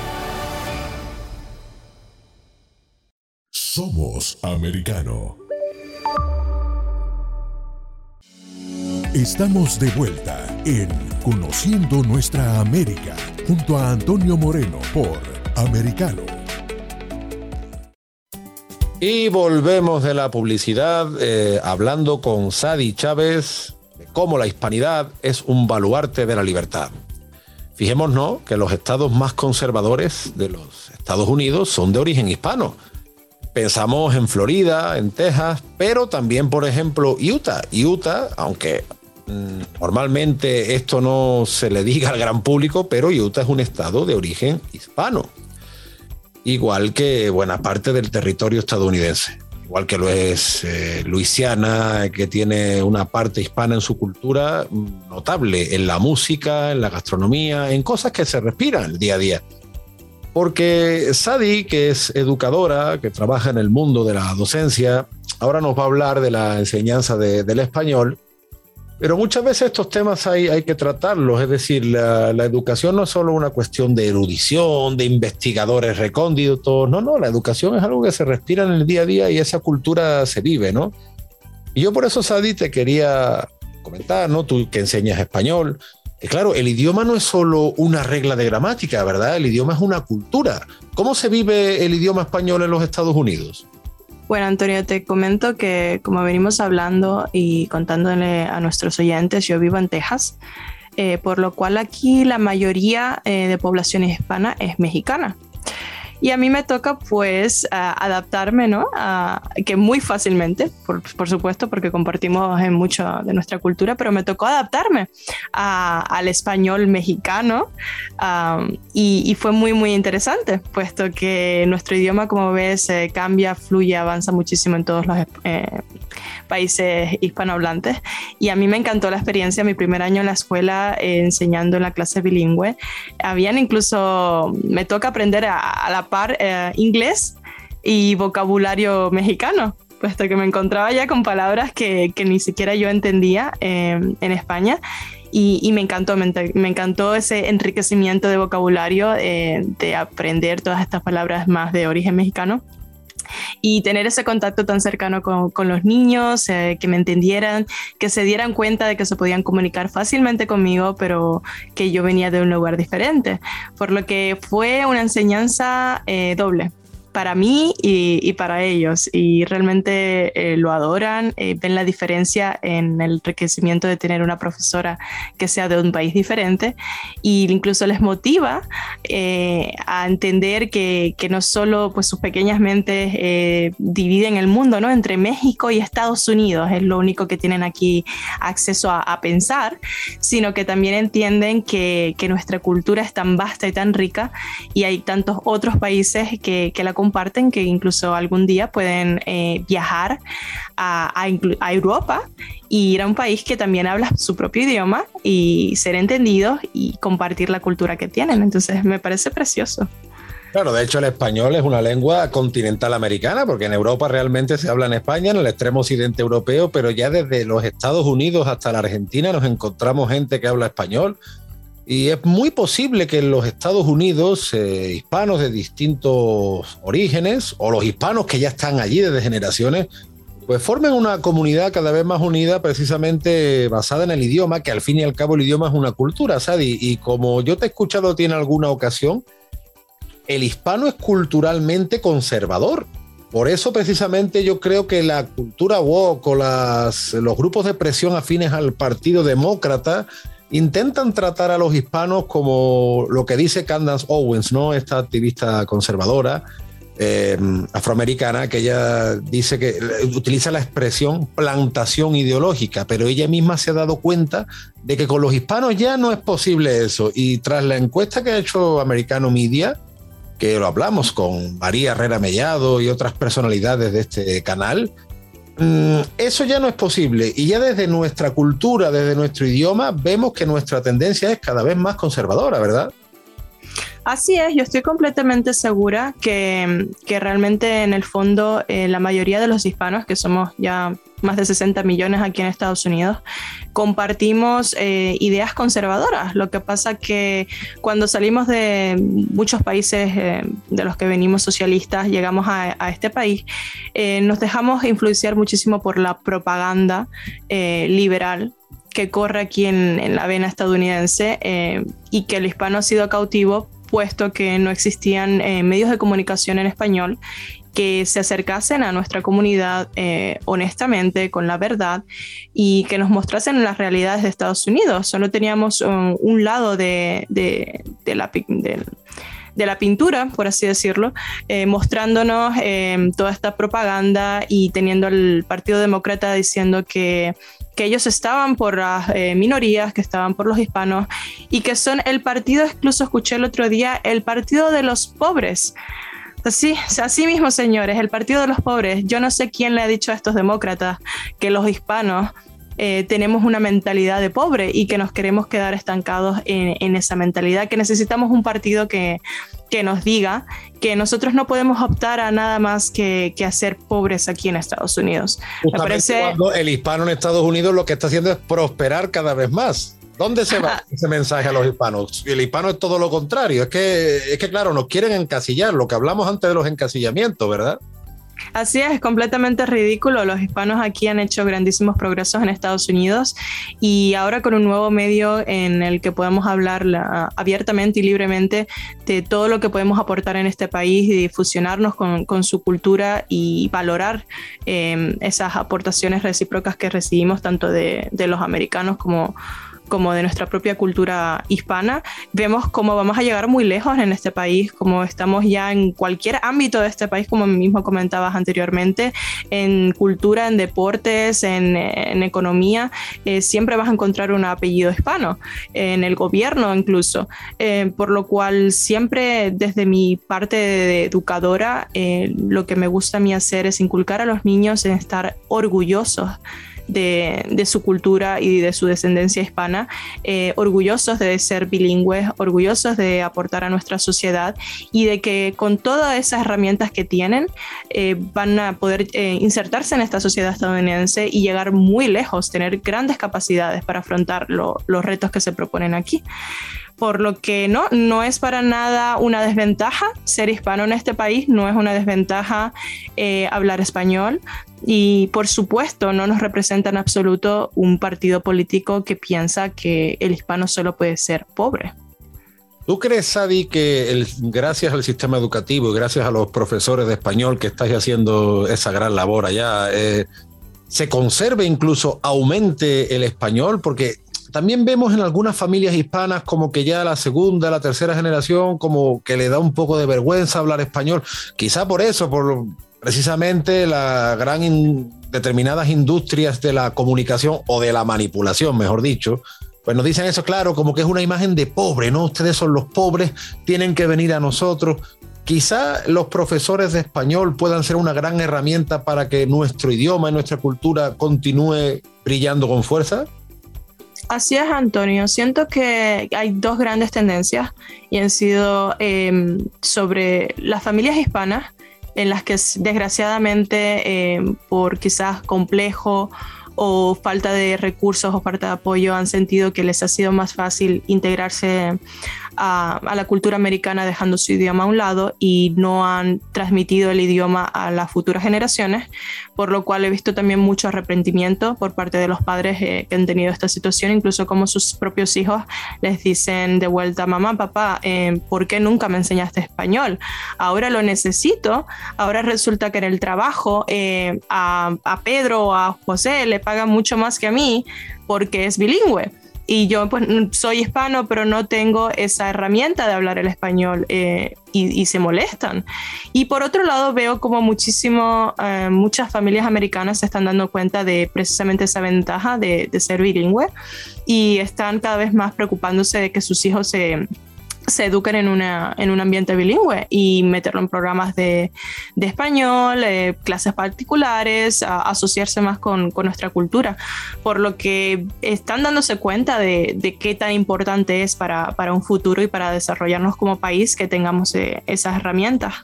Somos americano. Estamos de vuelta en Conociendo Nuestra América junto a Antonio Moreno por Americano. Y volvemos de la publicidad eh, hablando con Sadi Chávez de cómo la hispanidad es un baluarte de la libertad. Fijémonos que los estados más conservadores de los Estados Unidos son de origen hispano Pensamos en Florida, en Texas, pero también, por ejemplo, Utah. Utah, aunque mm, normalmente esto no se le diga al gran público, pero Utah es un estado de origen hispano. Igual que buena parte del territorio estadounidense. Igual que lo es eh, Luisiana, que tiene una parte hispana en su cultura mm, notable, en la música, en la gastronomía, en cosas que se respiran el día a día. Porque Sadi, que es educadora, que trabaja en el mundo de la docencia, ahora nos va a hablar de la enseñanza del español, pero muchas veces estos temas hay, que tratarlos, es decir, la, educación no es solo una cuestión de erudición, de investigadores recónditos, no, no, la educación es algo que se respira en el día a día y esa cultura se vive, ¿no? Y yo por eso, Sadi, te quería comentar, ¿no? Tú que enseñas español, claro, el idioma no es solo una regla de gramática, ¿verdad? El idioma es una cultura. ¿Cómo se vive el idioma español en los Estados Unidos? Bueno, Antonio, te comento que como venimos hablando y contándole a nuestros oyentes, yo vivo en Texas, eh, por lo cual aquí la mayoría eh, de población hispana es mexicana. Y a mí me toca pues adaptarme, ¿no? que muy fácilmente, por, por, supuesto, porque compartimos en mucho de nuestra cultura, pero me tocó adaptarme al español mexicano y, y, fue muy, muy interesante, puesto que nuestro idioma, como ves, eh, cambia, fluye, avanza muchísimo en todos los eh, países hispanohablantes. Y a mí me encantó la experiencia, mi primer año en la escuela eh, enseñando en la clase bilingüe. Habían incluso, me toca aprender a, la par eh, inglés y vocabulario mexicano puesto que me encontraba ya con palabras que, que ni siquiera yo entendía eh, en España. Y, y, me encantó, me, encantó ese enriquecimiento de vocabulario, de aprender todas estas palabras más de origen mexicano y tener ese contacto tan cercano con, los niños, eh, que me entendieran, que se dieran cuenta de que se podían comunicar fácilmente conmigo, pero que yo venía de un lugar diferente. Por lo que fue una enseñanza eh, doble para mí y, para ellos y realmente eh, lo adoran, eh, ven la diferencia en el enriquecimiento de tener una profesora que sea de un país diferente y incluso les motiva eh, a entender que, que, no solo pues sus pequeñas mentes dividen el mundo ¿no? entre México y Estados Unidos, es lo único que tienen aquí acceso a, a pensar, sino que también entienden que, que, nuestra cultura es tan vasta y tan rica y hay tantos otros países que, que la comparten que incluso algún día pueden eh, viajar a, a, Europa y ir a un país que también habla su propio idioma y ser entendidos y compartir la cultura que tienen. Entonces me parece precioso. Claro, de hecho el español es una lengua continental americana, porque en Europa realmente se habla en España, en el extremo occidente europeo, pero ya desde los Estados Unidos hasta la Argentina nos encontramos gente que habla español Y es muy posible que en los Estados Unidos, eh, hispanos de distintos orígenes, o los hispanos que ya están allí desde generaciones, pues formen una comunidad cada vez más unida, precisamente basada en el idioma, que al fin y al cabo el idioma es una cultura, Sadi. Y como yo te he escuchado en alguna ocasión, el hispano es culturalmente conservador. Por eso precisamente yo creo que la cultura woke o las, los grupos de presión afines al Partido Demócrata intentan tratar a los hispanos como lo que dice Candace Owens, ¿no? Esta activista conservadora eh, afroamericana que ella dice que utiliza la expresión plantación ideológica, pero ella misma se ha dado cuenta de que con los hispanos ya no es posible eso. Y tras la encuesta que ha hecho Americano Media, que lo hablamos con María Herrera Mellado y otras personalidades de este canal, eso ya no es posible. Y ya desde nuestra cultura, desde nuestro idioma, vemos que nuestra tendencia es cada vez más conservadora, ¿verdad? Así es, yo estoy completamente segura que, realmente en el fondo eh, la mayoría de los hispanos, que somos ya más de 60 millones aquí en Estados Unidos, compartimos eh, ideas conservadoras. Lo que pasa que cuando salimos de muchos países eh, de los que venimos socialistas, llegamos a, este país, nos dejamos influenciar muchísimo por la propaganda liberal que corre aquí en, en la vena estadounidense y que el hispano ha sido cautivo puesto que no existían eh, medios de comunicación en español que se acercasen a nuestra comunidad eh, honestamente, con la verdad, y que nos mostrasen las realidades de Estados Unidos. Solo teníamos un, lado de, la, de, la pintura, por así decirlo, eh, mostrándonos toda esta propaganda y teniendo al Partido Demócrata diciendo que que ellos estaban por las eh, minorías, que estaban por los hispanos y que son el partido, incluso escuché el otro día, el partido de los pobres. Así, así mismo, señores, el partido de los pobres. Yo no sé quién le ha dicho a estos demócratas que los hispanos eh, tenemos una mentalidad de pobre y que nos queremos quedar estancados en, esa mentalidad, que necesitamos un partido que, que, nos diga que nosotros no podemos optar a nada más que, que hacer pobres aquí en Estados Unidos. Me parece... cuando el hispano en Estados Unidos lo que está haciendo es prosperar cada vez más. ¿Dónde se va ese mensaje a los hispanos? El hispano es todo lo contrario. Es que, es que, claro, nos quieren encasillar, lo que hablamos antes de los encasillamientos, ¿verdad? Así es, completamente ridículo. Los hispanos aquí han hecho grandísimos progresos en Estados Unidos y ahora con un nuevo medio en el que podemos hablar abiertamente y libremente de todo lo que podemos aportar en este país y fusionarnos con, su cultura y valorar em, esas aportaciones recíprocas que recibimos tanto de, de los americanos como como de nuestra propia cultura hispana, vemos cómo vamos a llegar muy lejos en este país, como estamos ya en cualquier ámbito de este país, como mismo comentabas anteriormente, en cultura, en deportes, en, economía, eh, siempre vas a encontrar un apellido hispano, en el gobierno incluso, eh, por lo cual siempre desde mi parte de educadora, eh, lo que me gusta a mí hacer es inculcar a los niños en estar orgullosos de, su cultura y de su descendencia hispana, eh, orgullosos de ser bilingües, orgullosos de aportar a nuestra sociedad y de que con todas esas herramientas que tienen eh, van a poder eh, insertarse en esta sociedad estadounidense y llegar muy lejos, tener grandes capacidades para afrontar los retos que se proponen aquí por lo que no, no es para nada una desventaja ser hispano en este país, no es una desventaja hablar español, y por supuesto no nos representa en absoluto un partido político que piensa que el hispano solo puede ser pobre. ¿Tú crees, Sadi, que gracias al sistema educativo y gracias a los profesores de español que estáis haciendo esa gran labor allá, eh, se conserve, incluso aumente el español? Porque también vemos en algunas familias hispanas como que ya la segunda, la tercera generación, como que le da un poco de vergüenza hablar español. Quizá por eso, por precisamente las gran determinadas industrias de la comunicación o de la manipulación, mejor dicho, pues nos dicen eso, claro, como que es una imagen de pobre, ¿no? Ustedes son los pobres, tienen que venir a nosotros. Quizá los profesores de español puedan ser una gran herramienta para que nuestro idioma y nuestra cultura continúe brillando con fuerza. Así es, Antonio. Siento que hay dos grandes tendencias y han sido em, sobre las familias hispanas en las que desgraciadamente eh, por quizás complejo o falta de recursos o falta de apoyo han sentido que les ha sido más fácil integrarse a, la cultura americana dejando su idioma a un lado y no han transmitido el idioma a las futuras generaciones, por lo cual he visto también mucho arrepentimiento por parte de los padres eh, que han tenido esta situación, incluso como sus propios hijos les dicen de vuelta, mamá, papá, eh, ¿por qué nunca me enseñaste español? Ahora lo necesito, ahora resulta que en el trabajo eh, a, a Pedro o a José le pagan mucho más que a mí porque es bilingüe y yo pues soy hispano, pero no tengo esa herramienta de hablar el español eh, y, se molestan. Y por otro lado veo como muchísimo, eh, muchas familias americanas se están dando cuenta de precisamente esa ventaja de, de ser bilingüe y están cada vez más preocupándose de que sus hijos se se eduquen en, una, en un ambiente bilingüe y meterlo en programas de, de español, eh, clases particulares, asociarse más con, con, nuestra cultura, por lo que están dándose cuenta de, de qué tan importante es para, para, un futuro y para desarrollarnos como país que tengamos eh, esas herramientas.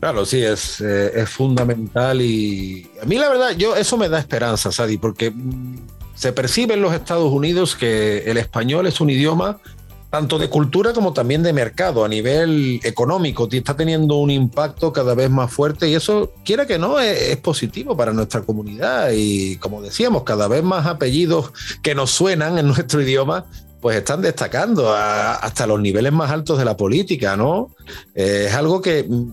Claro, sí, es, eh, es fundamental y a mí la verdad, yo eso me da esperanza, Sadi, porque mm, se percibe en los Estados Unidos que el español es un idioma tanto de cultura como también de mercado. A nivel económico, está teniendo un impacto cada vez más fuerte y eso, quiera que no, es, positivo para nuestra comunidad. Y como decíamos, cada vez más apellidos que nos suenan en nuestro idioma pues están destacando hasta los niveles más altos de la política, ¿no? Eh, es algo que mm,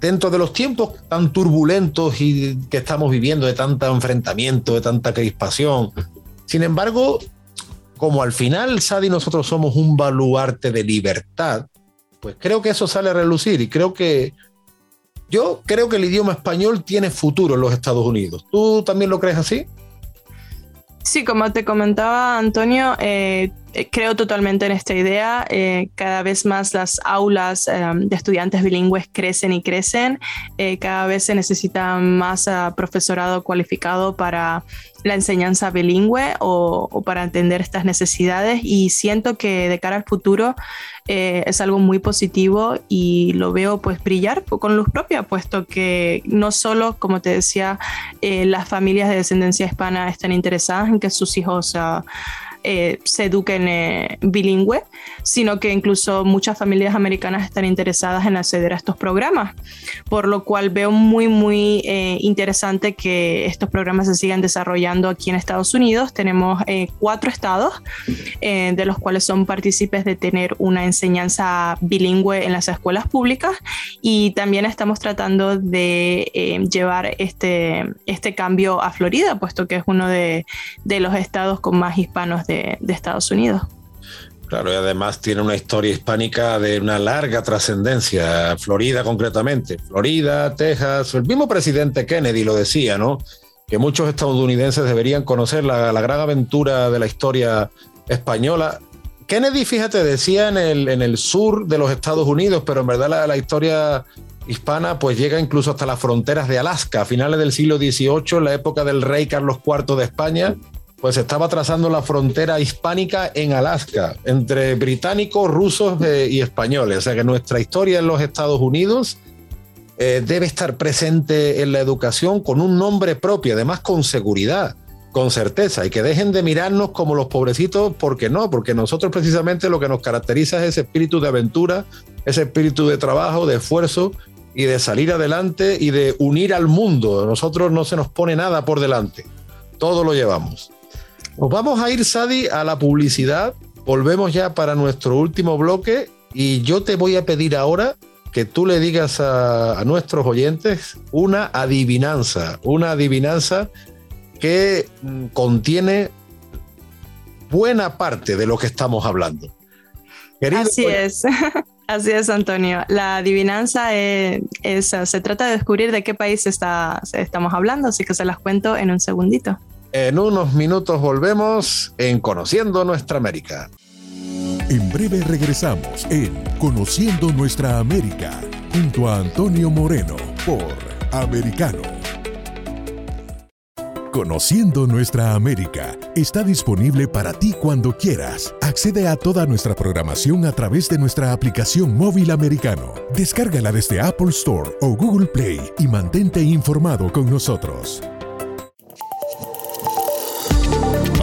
dentro de los tiempos tan turbulentos y que estamos viviendo, de tanto enfrentamiento, de tanta crispación, sin embargo, como al final Sadi nosotros somos un baluarte de libertad, pues creo que eso sale a relucir y creo que yo creo que el idioma español tiene futuro en los Estados Unidos. ¿Tú también lo crees así? Sí, como te comentaba Antonio, eh, creo totalmente en esta idea. Eh, cada vez más las aulas de estudiantes bilingües crecen y crecen. cada vez se necesita más profesorado cualificado para la enseñanza bilingüe o, para entender estas necesidades y siento que de cara al futuro eh, es algo muy positivo y lo veo pues brillar con luz propia, puesto que no solo, como te decía, eh, las familias de descendencia hispana están interesadas en que sus hijos... Uh, eh, se eduquen eh, bilingüe, sino que incluso muchas familias americanas están interesadas en acceder a estos programas, por lo cual veo muy, muy eh, interesante que estos programas se sigan desarrollando aquí en Estados Unidos. Tenemos cuatro estados, de los cuales son partícipes de tener una enseñanza bilingüe en las escuelas públicas y también estamos tratando de llevar este, este cambio a Florida, puesto que es uno de, de los estados con más hispanos de de, Estados Unidos. Claro, y además tiene una historia hispánica de una larga trascendencia, Florida concretamente. Florida, Texas, el mismo presidente Kennedy lo decía, ¿no? Que muchos estadounidenses deberían conocer la, gran aventura de la historia española. Kennedy, fíjate, decía en el, en el sur de los Estados Unidos, pero en verdad la, la historia hispana pues llega incluso hasta las fronteras de Alaska, a finales del siglo XVIII, en la época del rey Carlos IV de España pues estaba trazando la frontera hispánica en Alaska, entre británicos, rusos eh, y españoles. O sea que nuestra historia en los Estados Unidos eh, debe estar presente en la educación con un nombre propio, además con seguridad, con certeza, y que dejen de mirarnos como los pobrecitos, porque no, porque nosotros precisamente lo que nos caracteriza es ese espíritu de aventura, ese espíritu de trabajo, de esfuerzo y de salir adelante y de unir al mundo. nosotros no se nos pone nada por delante, todo lo llevamos. Nos vamos a ir, Sadi, a la publicidad. Volvemos ya para nuestro último bloque y yo te voy a pedir ahora que tú le digas a, nuestros oyentes una adivinanza, una adivinanza que mm, contiene buena parte de lo que estamos hablando. Así es. Así es, Antonio. La adivinanza es, se trata de descubrir de qué país está, estamos hablando, así que se las cuento en un segundito. En unos minutos volvemos en Conociendo Nuestra América. En breve regresamos en Conociendo Nuestra América junto a Antonio Moreno por Americano. Conociendo Nuestra América está disponible para ti cuando quieras. Accede a toda nuestra programación a través de nuestra aplicación móvil americano. Descárgala desde Apple Store o Google Play y mantente informado con nosotros.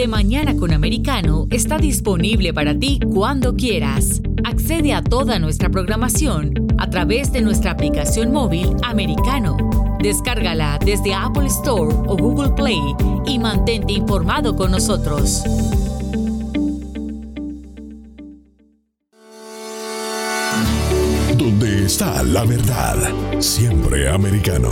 De Mañana con Americano está disponible para ti cuando quieras. Accede a toda nuestra programación a través de nuestra aplicación móvil Americano. Descárgala desde Apple Store o Google Play y mantente informado con nosotros. Donde está la verdad, siempre americano.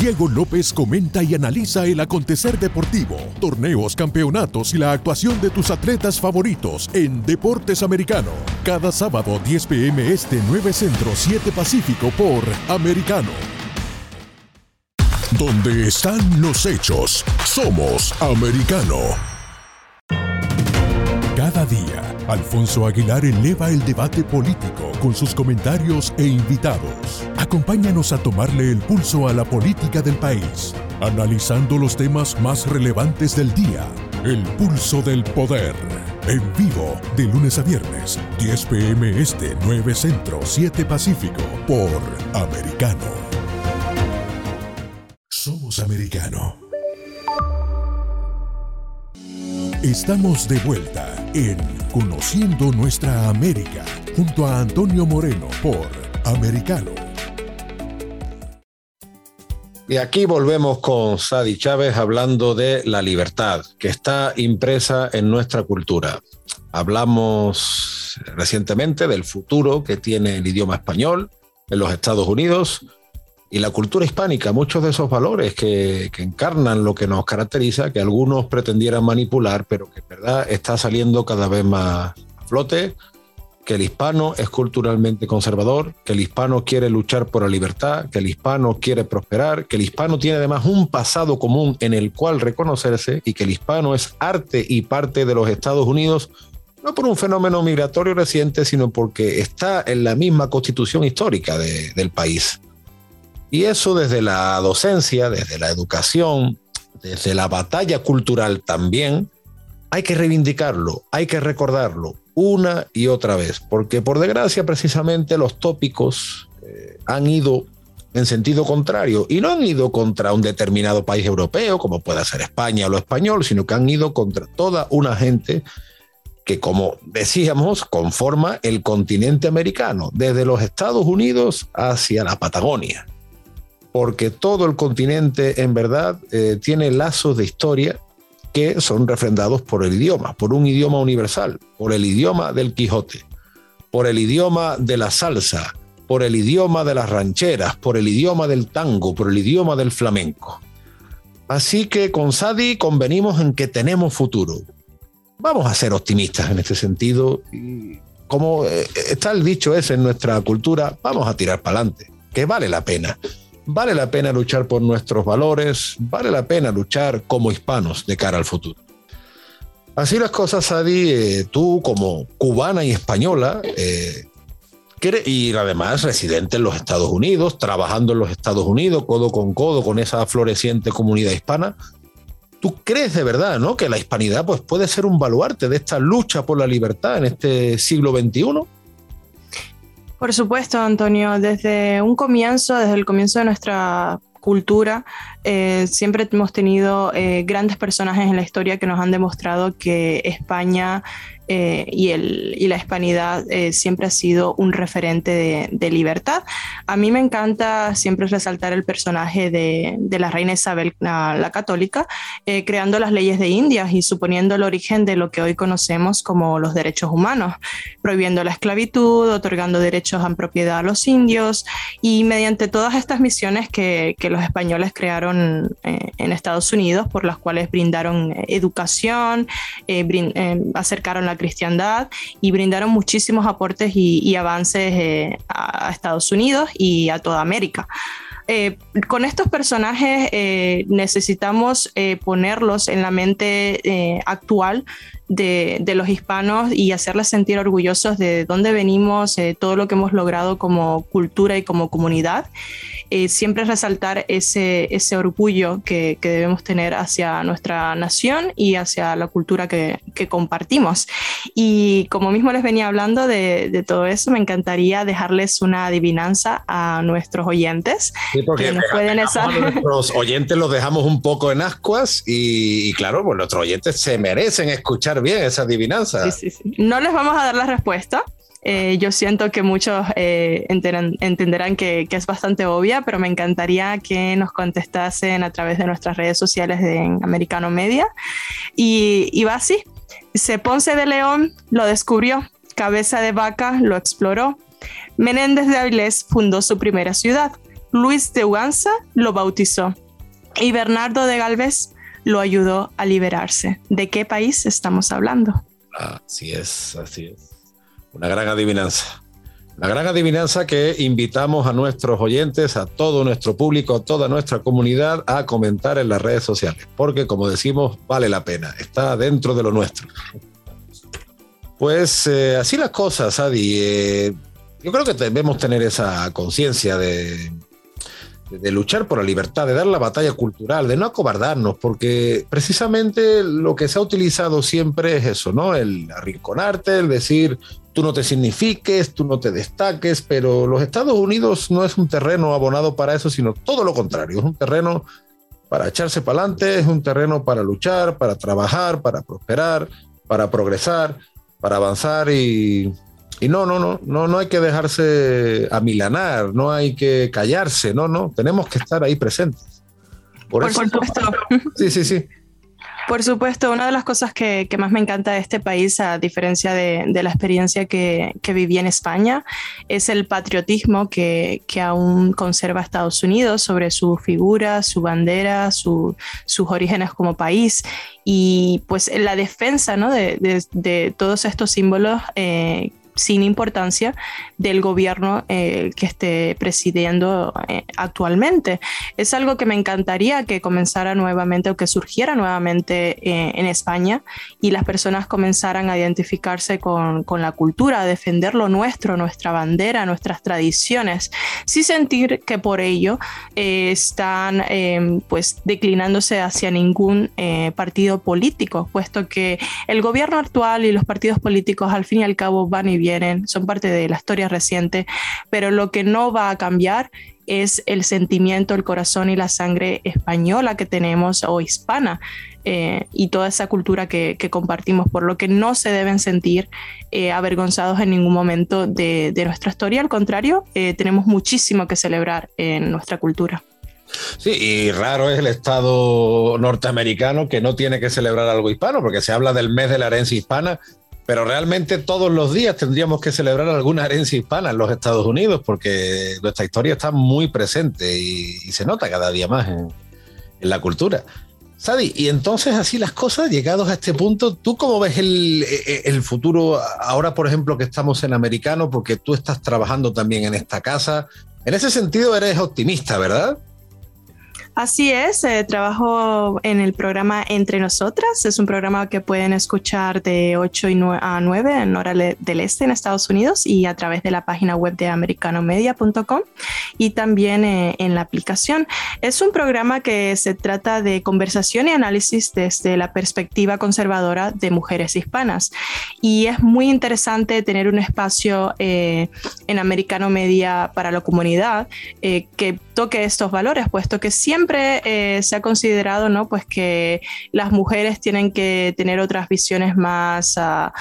Diego López comenta y analiza el acontecer deportivo, torneos, campeonatos y la actuación de tus atletas favoritos en Deportes Americano. Cada sábado 10 pm este 9 Centro 7 Pacífico por Americano. Donde están los hechos, somos Americano. Cada día, Alfonso Aguilar eleva el debate político con sus comentarios e invitados. Acompáñanos a tomarle el pulso a la política del país, analizando los temas más relevantes del día. El pulso del poder. En vivo, de lunes a viernes, 10 pm este, 9 centro, 7 pacífico, por Americano. Somos Americano. Estamos de vuelta en Conociendo Nuestra América junto a Antonio Moreno por Americano. Y aquí volvemos con Sadi Chávez hablando de la libertad que está impresa en nuestra cultura. Hablamos recientemente del futuro que tiene el idioma español en los Estados Unidos y la cultura hispánica, muchos de esos valores que, que, encarnan lo que nos caracteriza, que algunos pretendieran manipular, pero que en verdad está saliendo cada vez más a flote, que el hispano es culturalmente conservador, que el hispano quiere luchar por la libertad, que el hispano quiere prosperar, que el hispano tiene además un pasado común en el cual reconocerse y que el hispano es arte y parte de los Estados Unidos, no por un fenómeno migratorio reciente, sino porque está en la misma constitución histórica de, del país. Y eso desde la docencia, desde la educación, desde la batalla cultural también, hay que reivindicarlo, hay que recordarlo una y otra vez, porque por desgracia precisamente los tópicos eh, han ido en sentido contrario y no han ido contra un determinado país europeo, como pueda ser España o lo español, sino que han ido contra toda una gente que, como decíamos, conforma el continente americano, desde los Estados Unidos hacia la Patagonia. Porque todo el continente en verdad eh, tiene lazos de historia que son refrendados por el idioma, por un idioma universal, por el idioma del Quijote, por el idioma de la salsa, por el idioma de las rancheras, por el idioma del tango, por el idioma del flamenco. Así que con Sadi convenimos en que tenemos futuro. Vamos a ser optimistas en este sentido y como eh, está el dicho ese en nuestra cultura, vamos a tirar para adelante, que vale la pena vale la pena luchar por nuestros valores, vale la pena luchar como hispanos de cara al futuro. Así las cosas, Adi, eh, tú como cubana y española, eh, y además residente en los Estados Unidos, trabajando en los Estados Unidos, codo con codo con esa floreciente comunidad hispana, ¿tú crees de verdad ¿no? que la hispanidad pues, puede ser un baluarte de esta lucha por la libertad en este siglo XXI? Por supuesto, Antonio, desde un comienzo, desde el comienzo de nuestra cultura, eh, siempre hemos tenido eh, grandes personajes en la historia que nos han demostrado que España eh, y, el, y, la hispanidad eh, siempre ha sido un referente de, de, libertad. A mí me encanta siempre resaltar el personaje de, de la reina Isabel la, la católica, eh, creando las leyes de Indias y suponiendo el origen de lo que hoy conocemos como los derechos humanos, prohibiendo la esclavitud, otorgando derechos en propiedad a los indios y mediante todas estas misiones que, que los españoles crearon estudiaron en Estados Unidos, por las cuales brindaron educación, acercaron la cristiandad y brindaron muchísimos aportes y, avances a Estados Unidos y a toda América. Eh, con estos personajes eh, necesitamos eh, ponerlos en la mente actual de, de, los hispanos y hacerles sentir orgullosos de dónde venimos, todo lo que hemos logrado como cultura y como comunidad. Eh, siempre resaltar ese, ese orgullo que, que, debemos tener hacia nuestra nación y hacia la cultura que, que compartimos. Y como mismo les venía hablando de, de, todo eso, me encantaría dejarles una adivinanza a nuestros oyentes. Sí, porque nos pueden a nuestros oyentes los dejamos un poco en ascuas y, claro, pues nuestros oyentes se merecen escuchar bien esa adivinanza. No les vamos a dar la respuesta, eh, yo siento que muchos eh, entenderán, que, es bastante obvia, pero me encantaría que nos contestasen a través de nuestras redes sociales de Americano Media. Y, va así. Se Ponce de León lo descubrió, Cabeza de Vaca lo exploró, Menéndez de Avilés fundó su primera ciudad, Luis de Uganza lo bautizó y Bernardo de Galvez lo ayudó a liberarse. ¿De qué país estamos hablando? Así es, así es. Una gran adivinanza. La gran adivinanza que invitamos a nuestros oyentes, a todo nuestro público, a toda nuestra comunidad a comentar en las redes sociales, porque como decimos, vale la pena, está dentro de lo nuestro. Pues eh, así las cosas, Adi. Eh, yo creo que debemos tener esa conciencia de, de luchar por la libertad, de dar la batalla cultural, de no acobardarnos, porque precisamente lo que se ha utilizado siempre es eso, ¿no? El arrinconarte, el decir, tú no te signifiques, tú no te destaques, pero los Estados Unidos no es un terreno abonado para eso, sino todo lo contrario, es un terreno para echarse para adelante, es un terreno para luchar, para trabajar, para prosperar, para progresar, para avanzar y y no, no, no, no, no hay que dejarse amilanar, no hay que callarse, no, no, tenemos que estar ahí presentes. Por, supuesto. Sí, sí, sí. Por supuesto, una de las cosas que, más me encanta de este país, a diferencia de, la experiencia que, viví en España, es el patriotismo que, aún conserva Estados Unidos sobre su figura, su bandera, sus orígenes como país y pues la defensa ¿no? de, todos estos símbolos eh, sin importancia del gobierno eh, que esté presidiendo eh, actualmente. Es algo que me encantaría que comenzara nuevamente o que surgiera nuevamente eh, en España y las personas comenzaran a identificarse con, con, la cultura, a defender lo nuestro, nuestra bandera, nuestras tradiciones, sin sentir que por ello están pues declinándose hacia ningún partido político, puesto que el gobierno actual y los partidos políticos al fin y al cabo van y vienen, son parte de la historia reciente, pero lo que no va a cambiar es el sentimiento, el corazón y la sangre española que tenemos o hispana eh, y toda esa cultura que, compartimos, por lo que no se deben sentir eh, avergonzados en ningún momento de, nuestra historia. Al contrario, eh, tenemos muchísimo que celebrar en nuestra cultura. Sí, y raro es el Estado norteamericano que no tiene que celebrar algo hispano, porque se habla del mes de la herencia hispana pero realmente todos los días tendríamos que celebrar alguna herencia hispana en los Estados Unidos porque nuestra historia está muy presente y, se nota cada día más en, la cultura. Sadi, y entonces así las cosas, llegados a este punto, ¿tú cómo ves el, el, futuro ahora, por ejemplo, que estamos en americano, porque tú estás trabajando también en esta casa? En ese sentido eres optimista, ¿verdad? Así es, eh, trabajo en el programa Entre Nosotras. Es un programa que pueden escuchar de 8 y a 9 en hora del este en Estados Unidos y a través de la página web de americanomedia.com y también eh, en la aplicación. Es un programa que se trata de conversación y análisis desde la perspectiva conservadora de mujeres hispanas. Y es muy interesante tener un espacio eh, en Americano Media para la comunidad que toque estos valores, puesto que siempre eh, se ha considerado, ¿no? Pues que las mujeres tienen que tener otras visiones más ah,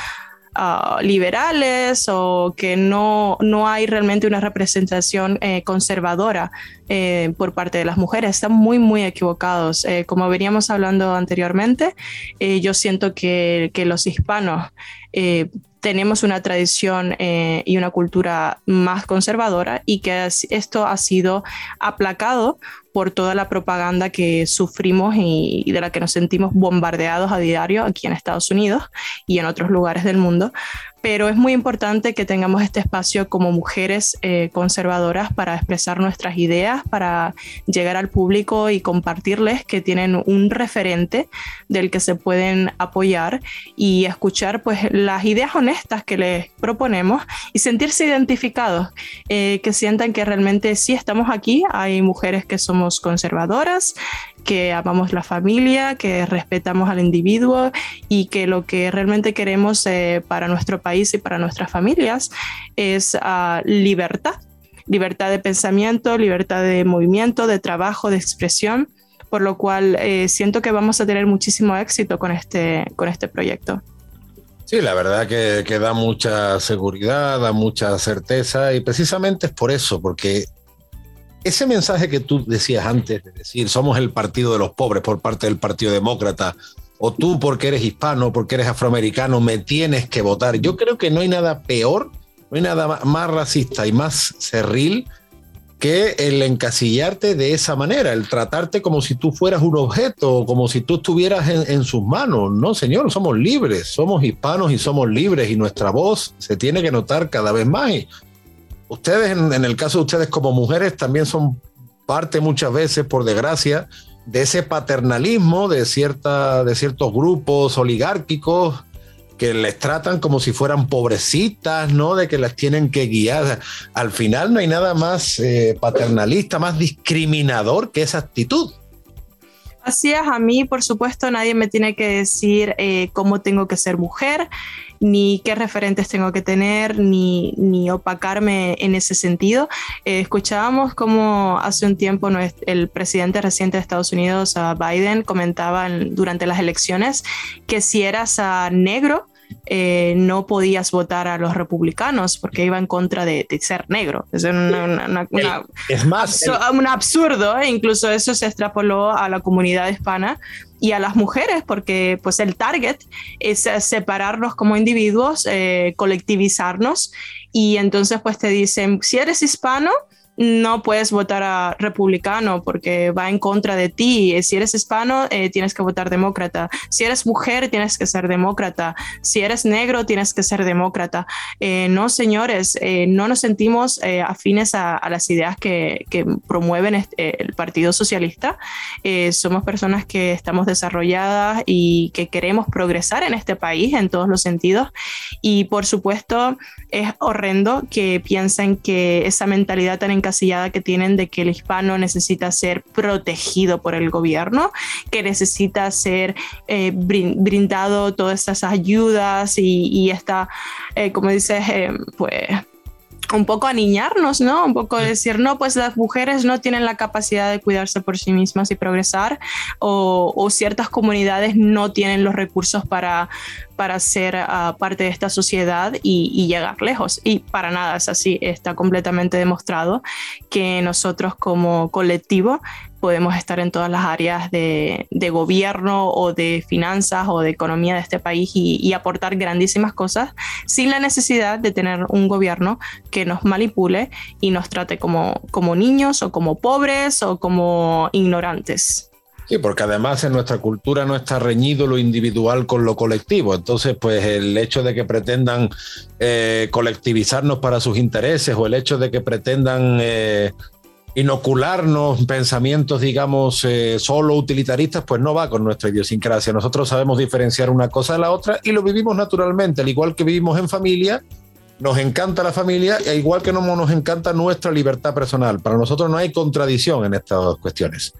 ah, liberales o que no, no hay realmente una representación eh, conservadora eh, por parte de las mujeres. Están muy, muy equivocados. como veníamos hablando anteriormente, yo siento que, que los hispanos tenemos una tradición y una cultura más conservadora y que esto ha sido aplacado por toda la propaganda que sufrimos y, de la que nos sentimos bombardeados a diario aquí en Estados Unidos y en otros lugares del mundo. Pero es muy importante que tengamos este espacio como mujeres eh, conservadoras para expresar nuestras ideas, para llegar al público y compartirles que tienen un referente del que se pueden apoyar y escuchar pues las ideas honestas que les proponemos y sentirse identificados, eh, que sientan que realmente sí estamos aquí, hay mujeres que somos conservadoras, que amamos la familia, que respetamos al individuo y que lo que realmente queremos eh, para nuestro país y para nuestras familias es uh, libertad, libertad de pensamiento, libertad de movimiento, de trabajo, de expresión, por lo cual eh, siento que vamos a tener muchísimo éxito con este, con este proyecto. Sí, la verdad que, que, da mucha seguridad, da mucha certeza y precisamente es por eso, porque ese mensaje que tú decías antes de decir, somos el partido de los pobres por parte del Partido Demócrata, o tú porque eres hispano, porque eres afroamericano, me tienes que votar. Yo creo que no hay nada peor, no hay nada más racista y más cerril que el encasillarte de esa manera, el tratarte como si tú fueras un objeto, como si tú estuvieras en, en, sus manos. No, señor, somos libres, somos hispanos y somos libres y nuestra voz se tiene que notar cada vez más ustedes, en, el caso de ustedes como mujeres, también son parte muchas veces, por desgracia, de ese paternalismo de, cierta, de ciertos grupos oligárquicos que les tratan como si fueran pobrecitas, ¿no? De que las tienen que guiar. Al final no hay nada más eh, paternalista, más discriminador que esa actitud. Es, a mí, por supuesto, nadie me tiene que decir eh, cómo tengo que ser mujer ni qué referentes tengo que tener, ni, ni opacarme en ese sentido. Eh, escuchábamos como hace un tiempo el presidente reciente de Estados Unidos, Biden, comentaba durante las elecciones que si eras negro, eh, no podías votar a los republicanos porque iba en contra de, ser negro. Es, es más, un absurdo, ¿eh? incluso eso se extrapoló a la comunidad hispana y a las mujeres, porque pues el target es separarnos como individuos, eh, colectivizarnos, y entonces pues te dicen, si eres hispano, no puedes votar a republicano porque va en contra de ti. Si eres hispano, eh, tienes que votar demócrata. Si eres mujer, tienes que ser demócrata. Si eres negro, tienes que ser demócrata. Eh, no, señores, eh, no nos sentimos afines a, las ideas que, promueven el Partido Socialista. somos personas que estamos desarrolladas y que queremos progresar en este país en todos los sentidos. Y por supuesto, es horrendo que piensen que esa mentalidad tan encasillada que tienen de que el hispano necesita ser protegido por el gobierno, que necesita ser eh, brindado todas esas ayudas y, y está, eh, como dices, eh, pues un poco aniñarnos, ¿no? Un poco decir, no, pues las mujeres no tienen la capacidad de cuidarse por sí mismas y progresar, o, ciertas comunidades no tienen los recursos para, para ser ah, parte de esta sociedad y, y, llegar lejos. Y para nada es así, está completamente demostrado que nosotros como colectivo podemos estar en todas las áreas de, gobierno o de finanzas o de economía de este país y, aportar grandísimas cosas sin la necesidad de tener un gobierno que nos manipule y nos trate como, como niños o como pobres o como ignorantes. Sí, porque además en nuestra cultura no está reñido lo individual con lo colectivo. Entonces, pues el hecho de que pretendan eh, colectivizarnos para sus intereses o el hecho de que pretendan eh, inocularnos pensamientos, digamos, eh, solo utilitaristas, pues no va con nuestra idiosincrasia. Nosotros sabemos diferenciar una cosa de la otra y lo vivimos naturalmente, al igual que vivimos en familia. Nos encanta la familia, e igual que no nos encanta nuestra libertad personal. Para nosotros no hay contradicción en estas cuestiones.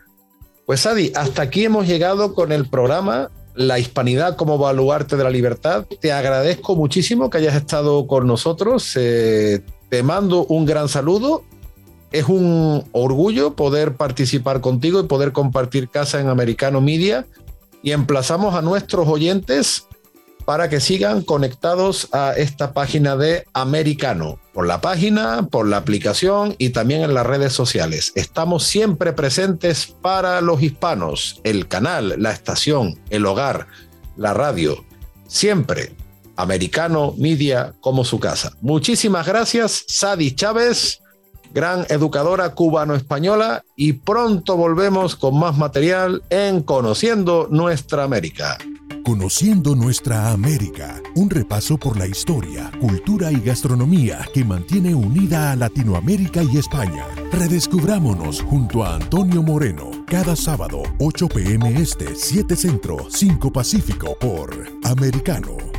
Pues Adi, hasta aquí hemos llegado con el programa La Hispanidad como baluarte de la libertad. Te agradezco muchísimo que hayas estado con nosotros. Eh, te mando un gran saludo es un orgullo poder participar contigo y poder compartir casa en Americano Media y emplazamos a nuestros oyentes para que sigan conectados a esta página de Americano, por la página, por la aplicación y también en las redes sociales. Estamos siempre presentes para los hispanos, el canal, la estación, el hogar, la radio, siempre Americano Media como su casa. Muchísimas gracias, Sadi Chávez gran educadora cubano-española y pronto volvemos con más material en Conociendo Nuestra América. Conociendo Nuestra América, un repaso por la historia, cultura y gastronomía que mantiene unida a Latinoamérica y España. Redescubrámonos junto a Antonio Moreno, cada sábado, 8 pm este, 7 centro, 5 pacífico por Americano.